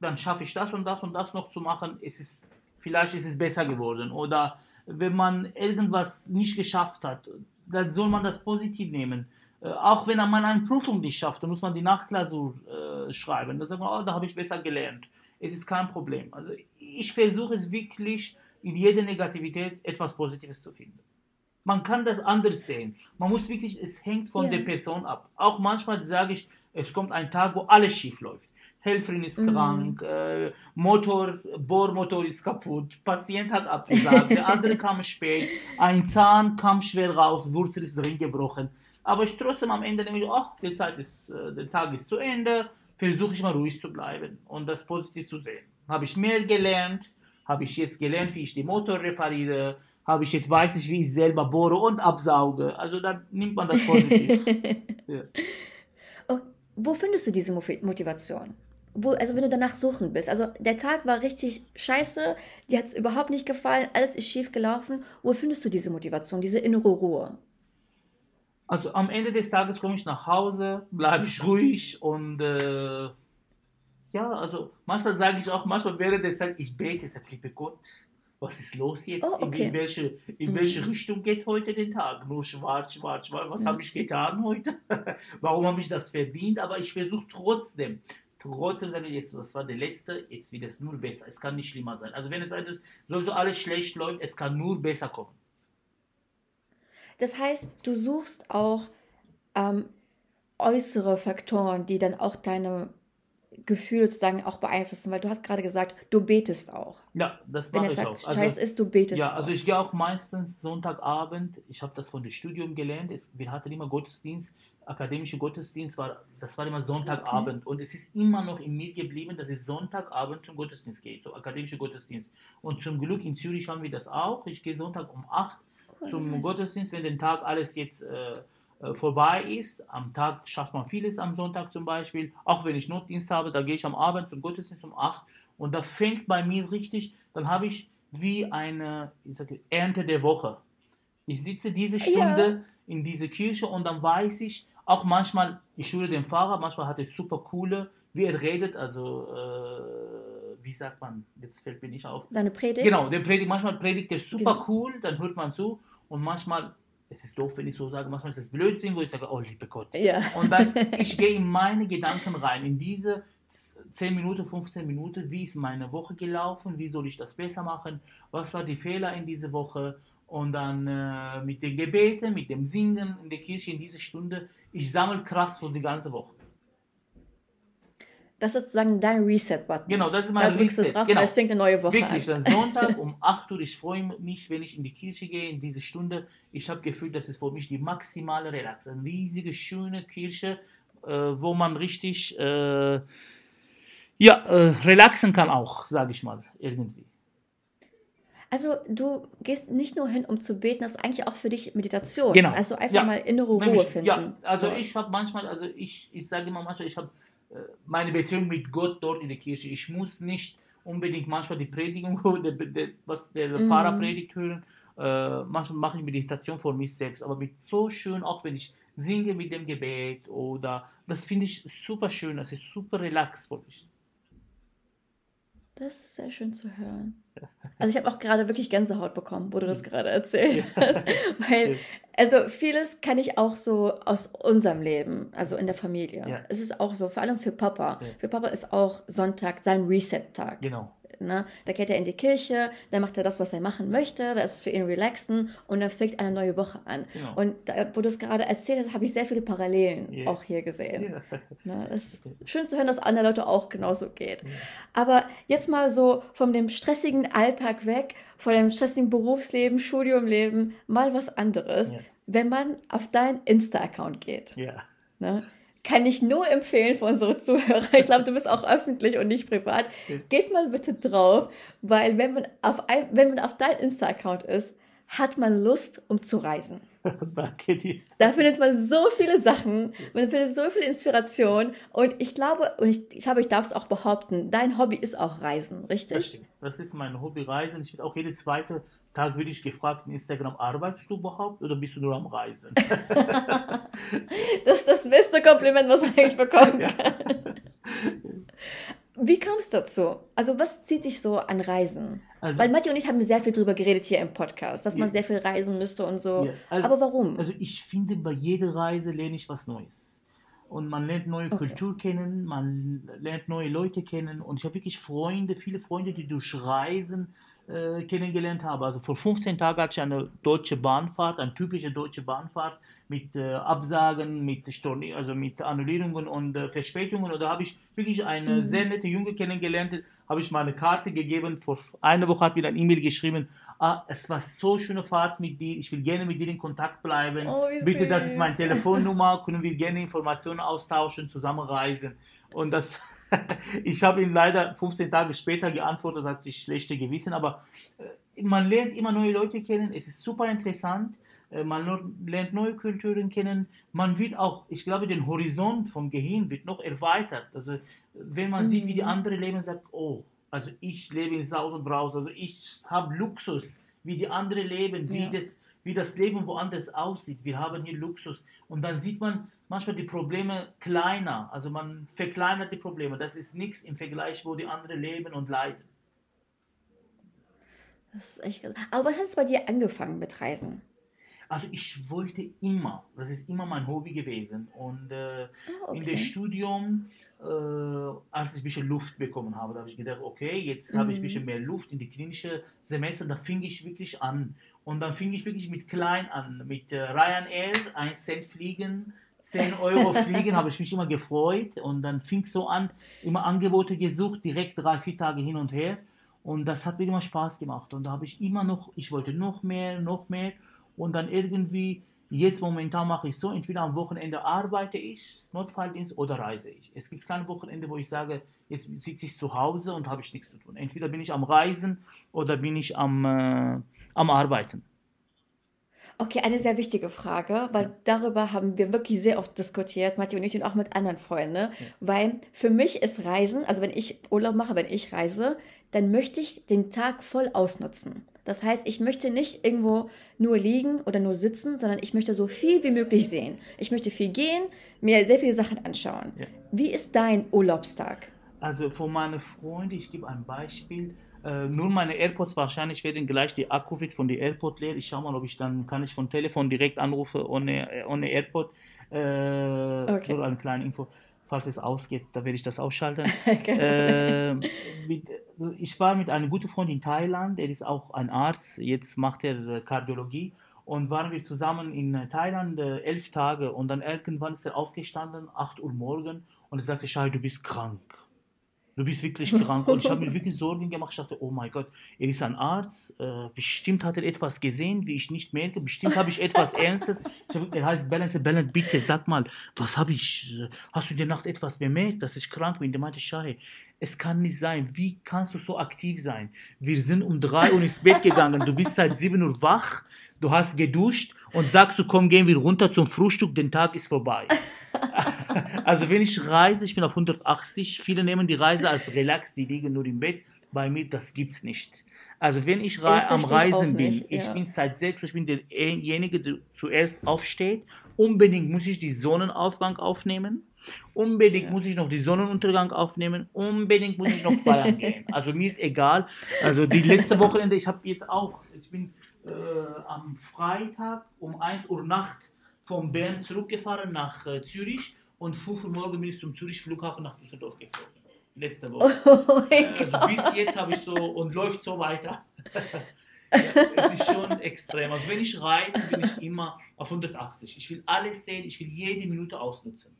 dann schaffe ich das und das und das noch zu machen. Es ist, vielleicht ist es besser geworden. Oder wenn man irgendwas nicht geschafft hat, dann soll man das positiv nehmen. Äh, auch wenn man eine Prüfung nicht schafft, dann muss man die Nachklausur äh, schreiben. Dann sagt man, oh, da habe ich besser gelernt. Es ist kein Problem. Also ich versuche es wirklich in jeder Negativität etwas Positives zu finden. Man kann das anders sehen. Man muss wirklich, es hängt von ja. der Person ab. Auch manchmal sage ich, es kommt ein Tag, wo alles schief läuft. Helferin ist mhm. krank, äh, Motor, Bohrmotor ist kaputt, Patient hat abgesagt, der andere kam spät, ein Zahn kam schwer raus, Wurzel ist drin gebrochen. Aber ich trotzdem am Ende denke ich, oh, die Zeit ist, äh, der Tag ist zu Ende, versuche ich mal ruhig zu bleiben und das positiv zu sehen. Habe ich mehr gelernt, habe ich jetzt gelernt, wie ich den Motor repariere, habe ich jetzt, weiß ich, wie ich selber bohre und absauge. Also da nimmt man das positiv. ja. oh, wo findest du diese Motivation? Wo, also wenn du danach suchen bist. Also der Tag war richtig scheiße, dir hat es überhaupt nicht gefallen, alles ist schief gelaufen. Wo findest du diese Motivation, diese innere Ruhe? Also am Ende des Tages komme ich nach Hause, bleibe ich ruhig und äh, ja, also manchmal sage ich auch, manchmal während des Tages, ich bete, sage, liebe Gott, was ist los jetzt? Oh, okay. in, welche, in mhm. welche Richtung geht heute der Tag? Nur schwarz, schwarz, schwarz. Was mhm. habe ich getan heute? Warum habe ich das verdient? Aber ich versuche trotzdem, trotzdem sage ich jetzt, das war der letzte, jetzt wird es nur besser. Es kann nicht schlimmer sein. Also wenn es alles, sowieso alles schlecht läuft, es kann nur besser kommen. Das heißt, du suchst auch ähm, äußere Faktoren, die dann auch deine Gefühle sozusagen auch beeinflussen, weil du hast gerade gesagt, du betest auch. Ja, das mache ich auch. Also, Scheiß ist, du betest Ja, also ich gehe auch meistens Sonntagabend, ich habe das von dem Studium gelernt, es, wir hatten immer Gottesdienst, akademische Gottesdienst, war, das war immer Sonntagabend okay. und es ist immer noch in mir geblieben, dass ich Sonntagabend zum Gottesdienst gehe, so akademische Gottesdienst. Und zum Glück in Zürich haben wir das auch, ich gehe Sonntag um 8 cool, zum Gottesdienst, wenn den Tag alles jetzt... Äh, vorbei ist. Am Tag schafft man vieles, am Sonntag zum Beispiel. Auch wenn ich Notdienst habe, da gehe ich am Abend zum Gottesdienst um 8 und da fängt bei mir richtig, dann habe ich wie eine ich sage, Ernte der Woche. Ich sitze diese Stunde ja. in diese Kirche und dann weiß ich, auch manchmal, ich schule den Pfarrer, manchmal hat er super coole, wie er redet, also äh, wie sagt man, jetzt fällt mir nicht auf. Seine Predigt? Genau, der Predigt, manchmal predigt er super genau. cool, dann hört man zu und manchmal es ist doof, wenn ich so sage, manchmal ist es Blödsinn, wo ich sage, oh liebe Gott. Ja. Und dann, ich gehe in meine Gedanken rein, in diese 10 Minuten, 15 Minuten, wie ist meine Woche gelaufen, wie soll ich das besser machen, was war die Fehler in dieser Woche und dann äh, mit den Gebeten, mit dem Singen in der Kirche in dieser Stunde, ich sammle Kraft für die ganze Woche. Das ist sozusagen dein Reset-Button. Genau, das ist mein da drückst Reset. Du drauf genau. und es fängt eine neue Woche Wirklich, an. Wirklich, Sonntag um 8 Uhr, ich freue mich, wenn ich in die Kirche gehe, in diese Stunde. Ich habe gefühlt, das ist für mich die maximale Relax. Eine riesige, schöne Kirche, äh, wo man richtig äh, ja, äh, relaxen kann auch, sage ich mal, irgendwie. Also du gehst nicht nur hin, um zu beten, das ist eigentlich auch für dich Meditation. Genau. Also einfach Ja. mal innere Nämlich, Ruhe finden. Ja, also Dort. ich habe manchmal, also ich, ich sage immer manchmal, ich habe meine Beziehung mit Gott dort in der Kirche. Ich muss nicht unbedingt manchmal die Predigung, der, was der Mhm. Pfarrer predigt hören. Äh, manchmal mache ich Meditation für mich selbst, aber mit so schön, auch wenn ich singe mit dem Gebet oder das finde ich super schön, das ist super relax für mich. Das ist sehr schön zu hören. Also ich habe auch gerade wirklich Gänsehaut bekommen, wo du das gerade erzählt hast. Weil, also vieles kann ich auch so aus unserem Leben, also in der Familie. Ja. Es ist auch so, vor allem für Papa. Ja. Für Papa ist auch Sonntag sein Reset-Tag. Genau. Ne? Da geht er in die Kirche, dann macht er das, was er machen möchte, das ist für ihn relaxen und dann fängt eine neue Woche an. Genau. Und da, wo du es gerade erzählt hast, habe ich sehr viele Parallelen Ja. auch hier gesehen. Ja. Ne? Es ist schön zu hören, dass andere Leute auch genauso geht. Aber jetzt mal so von dem stressigen Alltag weg, von dem stressigen Berufsleben, Studiumleben, mal was anderes. Wenn man auf deinen Insta-Account geht, ne? Kann ich nur empfehlen für unsere Zuhörer. Ich glaube, du bist auch öffentlich und nicht privat. Geht mal bitte drauf, weil wenn man auf, ein, wenn man auf deinem Insta-Account ist, hat man Lust, um zu reisen. Danke dir. Da findet man so viele Sachen, man findet so viel Inspiration und ich glaube, und ich, ich glaube, ich darf es auch behaupten, dein Hobby ist auch Reisen, Das richtig? stimmt. Das ist mein Hobby, Reisen. Ich werde auch jeden zweiten Tag würde ich gefragt in Instagram, arbeitest du überhaupt oder bist du nur am Reisen? Das ist das beste Kompliment, was man eigentlich bekommen Ja. kann. Wie kommst du dazu? Also was zieht dich so an Reisen? Also- Weil Matti und ich haben sehr viel drüber geredet hier im Podcast, dass man Ja. sehr viel reisen müsste und so. Ja, also- Aber warum? Also ich finde, bei jeder Reise lerne ich was Neues. Und man lernt neue Okay. Kultur kennen, man lernt neue Leute kennen. Und ich habe wirklich Freunde, viele Freunde, die durch Reisen äh, kennengelernt habe. Also vor 15 Tagen hatte ich eine deutsche Bahnfahrt, eine typische deutsche Bahnfahrt mit äh, Absagen, mit Storni also mit Annullierungen und äh, Verspätungen. Und da habe ich wirklich eine Mhm. sehr nette Junge kennengelernt, habe ich meine Karte gegeben. Vor einer Woche hat mir ein E-Mail geschrieben, ah, es war so schöne Fahrt mit dir, ich will gerne mit dir in Kontakt bleiben. Oh, Bitte, das ist meine Telefonnummer, können wir gerne Informationen austauschen, zusammen reisen. Und das, ich habe ihm leider 15 Tage später geantwortet, hatte ich schlechte Gewissen, aber äh, man lernt immer neue Leute kennen, es ist super interessant, äh, man lernt neue Kulturen kennen, man wird auch, ich glaube, den Horizont vom Gehirn wird noch erweitert. Also wenn man sieht, wie die Mhm. anderen leben, sagt, oh, also ich lebe in Saus und Braus, also ich habe Luxus, wie die anderen leben, wie Ja. das wie das Leben woanders aussieht. Wir haben hier Luxus. Und dann sieht man manchmal die Probleme kleiner. Also man verkleinert die Probleme. Das ist nichts im Vergleich, wo die anderen leben und leiden. Das ist echt krass. Aber wann hat es bei dir angefangen mit Reisen? Also ich wollte immer, das ist immer mein Hobby gewesen. Und äh, Ah, in dem Studium, als ich ein bisschen Luft bekommen habe, da habe ich gedacht, okay, jetzt habe ich ein Mhm. bisschen mehr Luft in die klinische Semester, da fing ich wirklich an. Und dann fing ich wirklich mit klein an, mit äh, Ryanair, 1 Cent fliegen, 10 Euro fliegen, habe ich mich immer gefreut. Und dann fing so an, immer Angebote gesucht, direkt drei, vier Tage hin und her. Und das hat mir immer Spaß gemacht. Und da habe ich immer noch, ich wollte noch mehr, noch mehr. Und dann irgendwie, jetzt momentan mache ich so, entweder am Wochenende arbeite ich, Notfalldienst, oder reise ich. Es gibt kein Wochenende, wo ich sage, jetzt sitze ich zu Hause und habe ich nichts zu tun. Entweder bin ich am Reisen oder bin ich am, äh, am Arbeiten. Okay, eine sehr wichtige Frage, weil darüber haben wir wirklich sehr oft diskutiert, Matti und ich und auch mit anderen Freunden. Weil für mich ist Reisen, also wenn ich Urlaub mache, wenn ich reise, dann möchte ich den Tag voll ausnutzen. Das heißt, ich möchte nicht irgendwo nur liegen oder nur sitzen, sondern ich möchte so viel wie möglich sehen. Ich möchte viel gehen, mir sehr viele Sachen anschauen. Ja. Wie ist dein Urlaubstag? Also von meinen Freunden, ich gebe ein Beispiel. Äh, nur meine AirPods wahrscheinlich werden gleich die Akku wird von der AirPod leer. Ich schaue mal, ob ich dann kann ich von Telefon direkt anrufe ohne, äh, ohne AirPod. Äh, Okay. Nur eine kleine Info. Falls es ausgeht, da werde ich das ausschalten. Äh, mit, ich war mit einem guten Freund in Thailand. Er ist auch ein Arzt. Jetzt macht er äh, Kardiologie. Und waren wir zusammen in äh, Thailand äh, elf Tage. Und dann irgendwann ist er aufgestanden, 8 Uhr morgen. Und er sagte, Schei, du bist krank. Du bist wirklich krank. Und ich habe mir wirklich Sorgen gemacht. Ich dachte, oh mein Gott, er ist ein Arzt. Bestimmt hat er etwas gesehen, wie ich nicht merke. Bestimmt habe ich etwas Ernstes. Ich hab, er heißt Balance, Balance, bitte sag mal, was habe ich? Hast du in der Nacht etwas bemerkt, dass ich krank bin? Der meinte, Schei, es kann nicht sein. Wie kannst du so aktiv sein? Wir sind um drei Uhr ins Bett gegangen. Du bist seit sieben Uhr wach. Du hast geduscht und sagst du, komm, gehen wir runter zum Frühstück, der Tag ist vorbei. also wenn ich reise, ich bin auf 180, viele nehmen die Reise als Relax, die liegen nur im Bett. Bei mir, das gibt's nicht. Also wenn ich rei am Reisen bin, nicht, ich bin seit selbst, ich bin derjenige, der zuerst aufsteht, unbedingt muss ich die Sonnenaufgang aufnehmen. Unbedingt ja. muss ich noch die Sonnenuntergang aufnehmen. Unbedingt muss ich noch feiern gehen. Also mir ist egal. Also die letzte Wochenende, ich habe jetzt auch, ich bin äh, am Freitag um 1 Uhr Nacht von Bern zurückgefahren nach äh, Zürich und 5 Uhr morgens bin ich zum Zürich Flughafen nach Düsseldorf geflogen. Letzte Woche. Oh also bis jetzt habe ich so und läuft so weiter. ja, es ist schon extrem. Also wenn ich reise, bin ich immer auf 180. Ich will alles sehen, ich will jede Minute ausnutzen.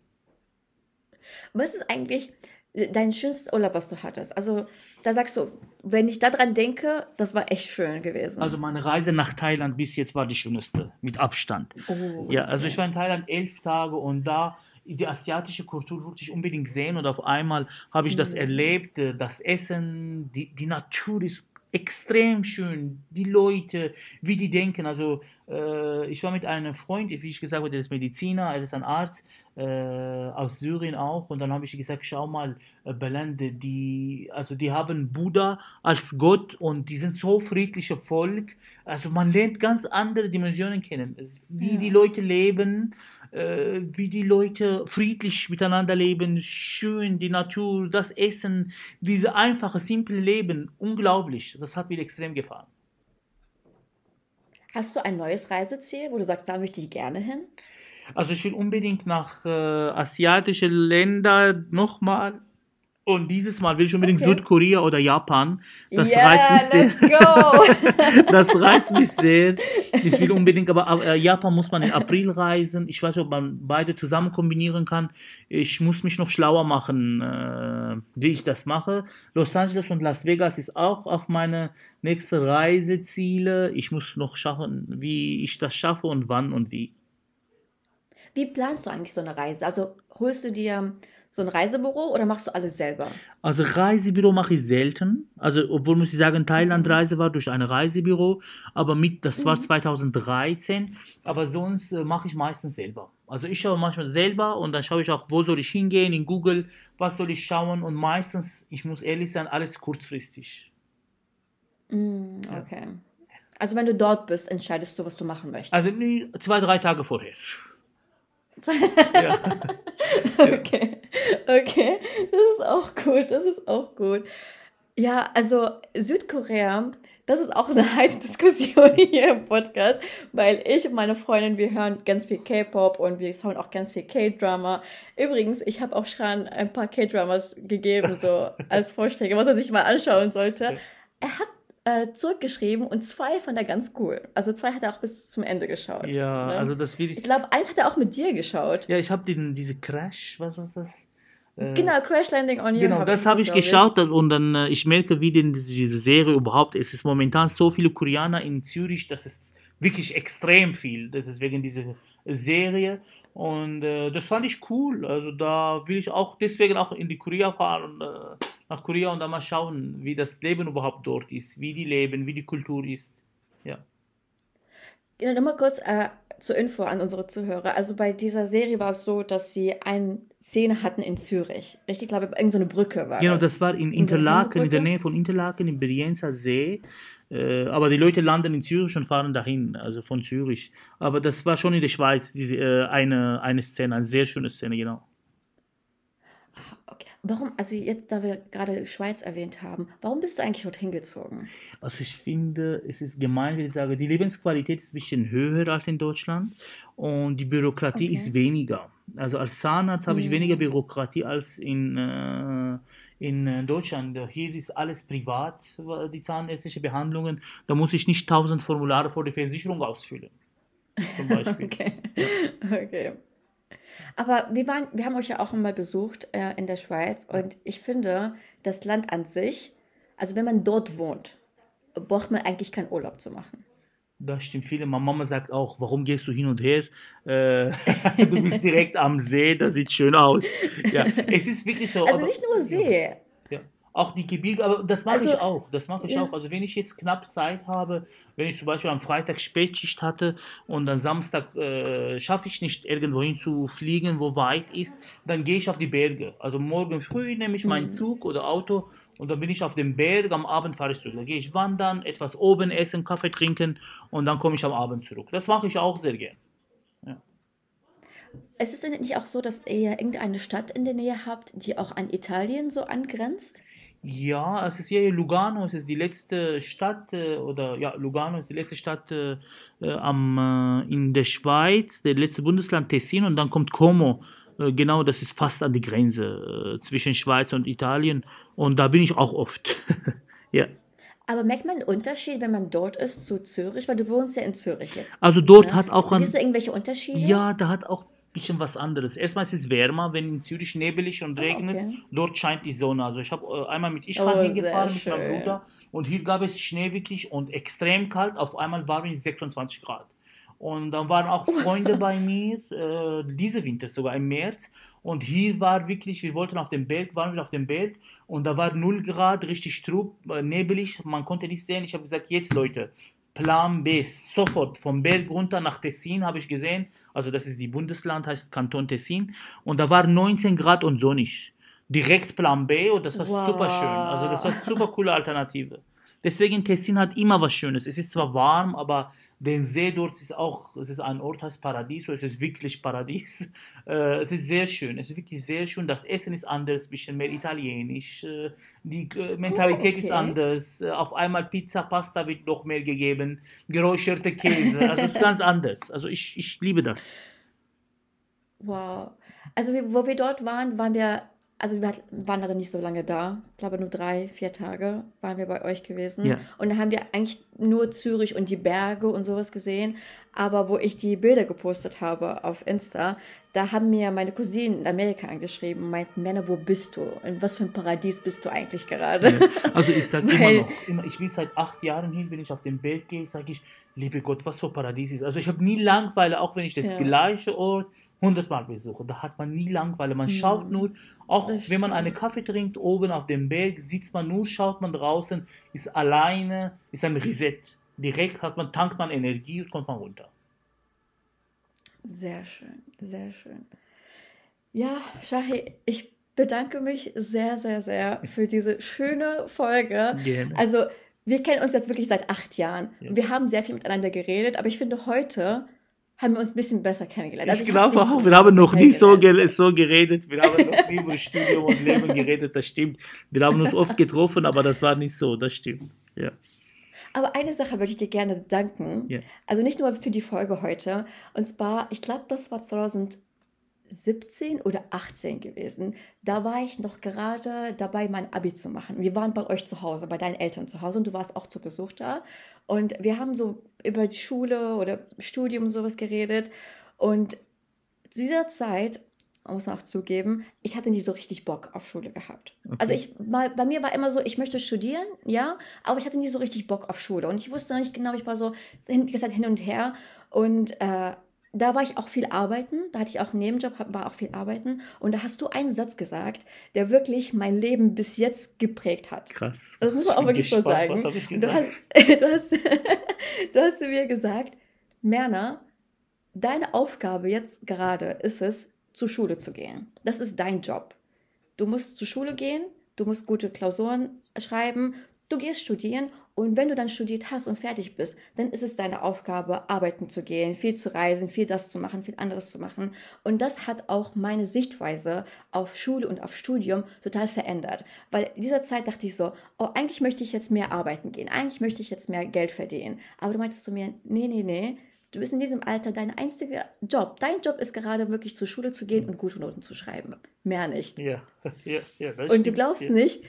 Was ist eigentlich dein schönster Urlaub, was du hattest? Also da sagst du, wenn ich daran denke, das war echt schön gewesen. Also meine Reise nach Thailand bis jetzt war die schönste, mit Abstand. Oh, ja, also ich war in Thailand elf Tage und da die asiatische Kultur wollte ich unbedingt sehen und auf einmal habe ich das mhm. erlebt, äh, das Essen, die, die Natur ist extrem schön, die Leute, wie die denken. Also äh, ich war mit einem Freund, wie ich gesagt habe, der ist Mediziner, er ist ein Arzt äh, aus Syrien auch. Und dann habe ich gesagt, schau mal, äh, Belende, die, also die haben Buddha als Gott und die sind so friedlicher Volk. Also man lernt ganz andere Dimensionen kennen, wie ja. die Leute leben, äh, wie die Leute friedlich miteinander leben, schön, die Natur, das Essen, dieses einfache, simple Leben, unglaublich. Das hat mir extrem gefallen. Hast du ein neues Reiseziel, wo du sagst, da möchte ich gerne hin? Also ich will unbedingt nach äh, asiatische Länder nochmal. Und dieses Mal will ich unbedingt okay. Südkorea oder Japan. Das yeah, reizt mich sehr. das reizt mich sehr. Ich will unbedingt, aber äh, Japan muss man im April reisen. Ich weiß nicht, ob man beide zusammen kombinieren kann. Ich muss mich noch schlauer machen, äh, wie ich das mache. Los Angeles und Las Vegas ist auch auf meine nächste Reiseziele. Ich muss noch schauen, wie ich das schaffe und wann und wie. Wie planst du eigentlich so eine Reise? Also holst du dir so ein Reisebüro oder machst du alles selber? Also Reisebüro mache ich selten. Also obwohl muss ich sagen, Thailand-Reise war durch ein Reisebüro, aber mit, das war 2013. Mhm. Aber sonst äh, mache ich meistens selber. Also ich schaue manchmal selber und dann schaue ich auch, wo soll ich hingehen in Google, was soll ich schauen und meistens, ich muss ehrlich sein, alles kurzfristig. Mm, okay. Also wenn du dort bist, entscheidest du, was du machen möchtest. Also zwei, drei Tage vorher ja. Okay, okay, das ist auch gut, das ist auch gut. Ja, also Südkorea, das ist auch eine heiße Diskussion hier im Podcast, weil ich und meine Freundin, wir hören ganz viel K-Pop und wir schauen auch ganz viel K-Drama. Übrigens, ich habe auch schon ein paar K-Dramas gegeben, so als Vorschläge, was er sich mal anschauen sollte. Er hat äh, zurückgeschrieben und zwei fand er ganz cool. Also zwei hat er auch bis zum Ende geschaut. Ja, ne? also das will ich. Ich glaube, eins hat er auch mit dir geschaut. Ja, ich habe den diese Crash, was war das? Äh, genau, Crash Landing on You. Genau, hab das habe ich geschaut ich. und dann äh, ich merke, wie denn diese Serie überhaupt ist. Es ist momentan so viele Koreaner in Zürich, das ist wirklich extrem viel. Das ist wegen dieser Serie und äh, das fand ich cool. Also da will ich auch deswegen auch in die Korea fahren. Äh, nach Korea und dann mal schauen, wie das Leben überhaupt dort ist, wie die leben, wie die Kultur ist. Ja. Genau, nochmal kurz äh, zur Info an unsere Zuhörer. Also bei dieser Serie war es so, dass sie eine Szene hatten in Zürich. Richtig, ich glaube, irgendeine so Brücke war Genau, das, das war in Interlaken, in der Nähe von Interlaken, im Brienzer See. Äh, aber die Leute landen in Zürich und fahren dahin, also von Zürich. Aber das war schon in der Schweiz, diese, äh, eine, eine Szene, eine sehr schöne Szene, genau. Okay. Warum, also jetzt, da wir gerade Schweiz erwähnt haben, warum bist du eigentlich dorthin gezogen? Also ich finde, es ist gemein, wenn ich sage, die Lebensqualität ist ein bisschen höher als in Deutschland und die Bürokratie okay. ist weniger. Also als Zahnarzt habe ich mhm. weniger Bürokratie als in, äh, in äh, Deutschland. Hier ist alles privat, die zahnärztliche Behandlungen. Da muss ich nicht tausend Formulare vor der Versicherung ausfüllen. Zum Beispiel. okay. okay. Aber wir waren, wir haben euch ja auch mal besucht äh, in der Schweiz und ich finde, das Land an sich, also wenn man dort wohnt, braucht man eigentlich keinen Urlaub zu machen. Das stimmt. Viele. Meine Mama sagt auch, warum gehst du hin und her? Äh, du bist direkt am See, das sieht schön aus. Ja, es ist wirklich so. Also nicht nur See. Ja, auch die Gebirge, aber das mache also, ich auch. Das mache ich ja. auch. Also wenn ich jetzt knapp Zeit habe, wenn ich zum Beispiel am Freitag Spätschicht hatte und dann Samstag äh, schaffe ich nicht irgendwo hin zu fliegen, wo weit ist, dann gehe ich auf die Berge. Also morgen früh nehme ich meinen mhm. Zug oder Auto und dann bin ich auf dem Berg, am Abend fahre ich zurück. Da gehe ich wandern, etwas oben essen, Kaffee trinken und dann komme ich am Abend zurück. Das mache ich auch sehr gern. Ja. Es ist nicht auch so, dass ihr irgendeine Stadt in der Nähe habt, die auch an Italien so angrenzt? Ja, es ist hier Lugano, es ist die letzte Stadt, äh, oder ja, Lugano ist die letzte Stadt äh, äh am, äh, in der Schweiz, der letzte Bundesland Tessin und dann kommt Como äh, genau, das ist fast an die Grenze äh, zwischen Schweiz und Italien. Und da bin ich auch oft. ja. Aber merkt man einen Unterschied, wenn man dort ist zu Zürich? Weil du wohnst ja in Zürich jetzt. Also dort ne? hat auch Siehst du irgendwelche Unterschiede? Ja, da hat auch bisschen was anderes. Erstmal ist es wärmer, wenn in Zürich nebelig und ah, regnet. Okay. Dort scheint die Sonne. Also ich habe äh, einmal mit Ischan oh, hingefahren mit meinem Bruder. Und hier gab es Schnee wirklich und extrem kalt. Auf einmal waren es 26 Grad. Und dann waren auch Freunde bei mir, äh, diese Winter, sogar im März. Und hier war wirklich, wir wollten auf dem Berg, waren wir auf dem Berg und da war 0 Grad, richtig trub, äh, nebelig, man konnte nicht sehen. Ich habe gesagt, jetzt Leute, Plan B, sofort vom Berg runter nach Tessin habe ich gesehen. Also das ist die Bundesland, heißt Kanton Tessin. Und da war 19 Grad und sonnig. Direkt Plan B und das war wow. super schön. Also das war super coole Alternative. Deswegen Tessin hat immer was Schönes. Es ist zwar warm, aber der See dort ist auch, es ist ein Ort, heißt Paradies, es ist wirklich Paradies. Äh, es ist sehr schön, es ist wirklich sehr schön. Das Essen ist anders, ein bisschen mehr italienisch. Äh, die äh, Mentalität oh, okay. ist anders. Auf einmal Pizza, Pasta wird noch mehr gegeben. Geräucherte Käse, also es ist ganz anders. Also ich, ich liebe das. Wow. Also wo wir dort waren, waren wir also wir waren leider nicht so lange da. Ich glaube nur drei, vier Tage waren wir bei euch gewesen. Ja. Und da haben wir eigentlich nur Zürich und die Berge und sowas gesehen. Aber wo ich die Bilder gepostet habe auf Insta, da haben mir meine Cousinen in Amerika angeschrieben und meinten, Männer, wo bist du? In was für ein Paradies bist du eigentlich gerade? Ja. Also ich sage immer noch, immer, ich bin seit acht Jahren hin, wenn ich auf den Bild gehe, sage ich, liebe Gott, was für Paradies ist. Also ich habe nie Langweile, auch wenn ich das ja. gleiche Ort hundertmal besuche. Da hat man nie Langweile. Man schaut nur, auch wenn man einen Kaffee trinkt, oben auf dem Berg, sitzt man nur, schaut man draußen, ist alleine, ist ein Reset. Direkt hat man, tankt man Energie und kommt man runter. Sehr schön, sehr schön. Ja, Shahi, ich bedanke mich sehr, sehr, sehr für diese schöne Folge. Gerne. Also, wir kennen uns jetzt wirklich seit acht Jahren. Ja. Wir haben sehr viel miteinander geredet, aber ich finde, heute haben wir uns ein bisschen besser kennengelernt. Also ich, ich glaube auch, so wir haben noch nie so, ge so geredet, wir haben noch nie über Studium und Leben geredet, das stimmt. Wir haben uns oft getroffen, aber das war nicht so, das stimmt. Ja. Aber eine Sache würde ich dir gerne danken. Yeah. Also nicht nur für die Folge heute. Und zwar, ich glaube, das war 2017 oder 18 gewesen. Da war ich noch gerade dabei, mein Abi zu machen. Wir waren bei euch zu Hause, bei deinen Eltern zu Hause und du warst auch zu Besuch da. Und wir haben so über die Schule oder Studium und sowas geredet. Und zu dieser Zeit muss man auch zugeben, ich hatte nie so richtig Bock auf Schule gehabt. Okay. Also ich bei mir war immer so, ich möchte studieren, ja, aber ich hatte nie so richtig Bock auf Schule und ich wusste nicht genau, ich war so wie gesagt hin und her und äh, da war ich auch viel arbeiten, da hatte ich auch einen Nebenjob, war auch viel arbeiten und da hast du einen Satz gesagt, der wirklich mein Leben bis jetzt geprägt hat. Krass. Das muss man auch wirklich gespannt, so sagen. Was hab ich gesagt? Du hast, du hast, du hast mir gesagt, Merna, deine Aufgabe jetzt gerade ist es, zur Schule zu gehen. Das ist dein Job. Du musst zur Schule gehen, du musst gute Klausuren schreiben, du gehst studieren und wenn du dann studiert hast und fertig bist, dann ist es deine Aufgabe, arbeiten zu gehen, viel zu reisen, viel das zu machen, viel anderes zu machen. Und das hat auch meine Sichtweise auf Schule und auf Studium total verändert. Weil in dieser Zeit dachte ich so, oh, eigentlich möchte ich jetzt mehr arbeiten gehen, eigentlich möchte ich jetzt mehr Geld verdienen. Aber du meintest zu mir, nee, nee, nee, Du bist in diesem Alter dein einziger Job. Dein Job ist gerade wirklich zur Schule zu gehen und gute Noten zu schreiben. Mehr nicht. Ja, ja, ja. und stimmt. du glaubst ja. nicht,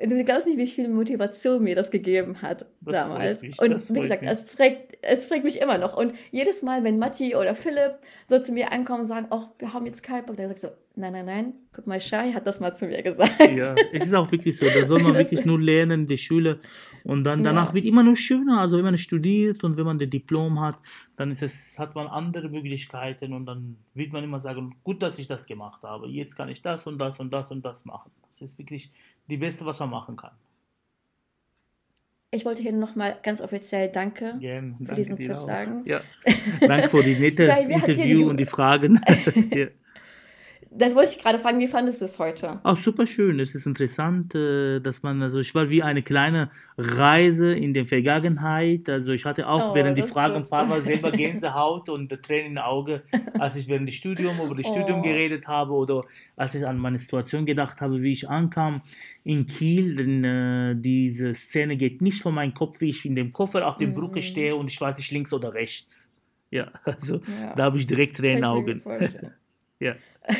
du glaubst nicht, wie viel Motivation mir das gegeben hat das damals. Mich, und wie gesagt, mich. es prägt, es prägt mich immer noch. Und jedes Mal, wenn Matti oder Philipp so zu mir ankommen und sagen, oh, wir haben jetzt keinen Bock, dann sagst du, nein, nein, nein, guck mal, Shai hat das mal zu mir gesagt. Ja, es ist auch wirklich so. Da soll man wirklich nur lernen, die Schule. Und dann danach ja. wird immer nur schöner. Also wenn man studiert und wenn man das Diplom hat, dann ist es, hat man andere Möglichkeiten und dann wird man immer sagen, gut, dass ich das gemacht habe. Jetzt kann ich das und das und das und das machen. Das ist wirklich die Beste, was man machen kann. Ich wollte hier nochmal ganz offiziell Danke Gerne. für Danke diesen Tipp auch. sagen. Ja. Danke für die nette Interview die... und die Fragen. Das wollte ich gerade fragen, wie fandest du es heute? Auch super schön. Es ist interessant, äh, dass man, also ich war wie eine kleine Reise in der Vergangenheit. Also ich hatte auch oh, während die Fragen war selber Gänsehaut und Tränen im Auge, als ich während des Studiums über das oh. Studium geredet habe oder als ich an meine Situation gedacht habe, wie ich ankam in Kiel. Denn äh, diese Szene geht nicht von meinem Kopf, wie ich in dem Koffer auf der Brücke mhm. stehe und ich weiß nicht links oder rechts. Ja, also ja. da habe ich direkt Tränen Augen. Ja.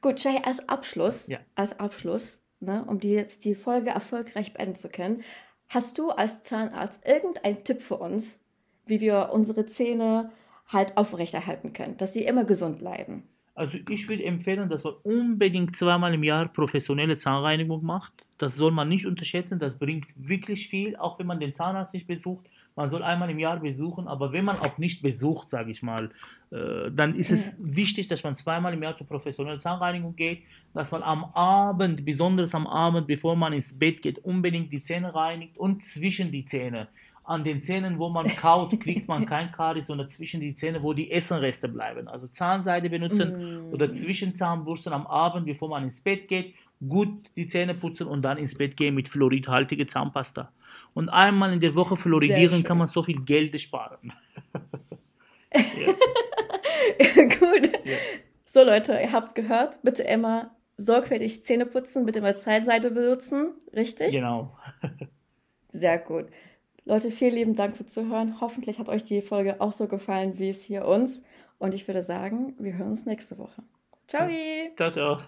Gut, Jay, als Abschluss, ja. als Abschluss, ne, um die jetzt die Folge erfolgreich beenden zu können, hast du als Zahnarzt irgendeinen Tipp für uns, wie wir unsere Zähne halt aufrechterhalten können, dass sie immer gesund bleiben? Also ich würde empfehlen, dass man unbedingt zweimal im Jahr professionelle Zahnreinigung macht. Das soll man nicht unterschätzen, das bringt wirklich viel, auch wenn man den Zahnarzt nicht besucht. Man soll einmal im Jahr besuchen, aber wenn man auch nicht besucht, sage ich mal, äh, dann ist es wichtig, dass man zweimal im Jahr zur professionellen Zahnreinigung geht, dass man am Abend, besonders am Abend, bevor man ins Bett geht, unbedingt die Zähne reinigt und zwischen die Zähne an den Zähnen, wo man kaut, kriegt man kein Karies, sondern zwischen die Zähne, wo die Essenreste bleiben. Also Zahnseide benutzen mm. oder zwischen Zahnbürsten am Abend, bevor man ins Bett geht, gut die Zähne putzen und dann ins Bett gehen mit fluoridhaltiger Zahnpasta. Und einmal in der Woche fluoridieren kann man so viel Geld sparen. gut. Ja. So Leute, ihr habt es gehört. Bitte immer sorgfältig Zähne putzen, bitte mal Zahnseide benutzen. Richtig? Genau. Sehr gut. Leute, vielen lieben Dank für Zuhören. Hoffentlich hat euch die Folge auch so gefallen, wie es hier uns. Und ich würde sagen, wir hören uns nächste Woche. Ciao! Ciao, ciao.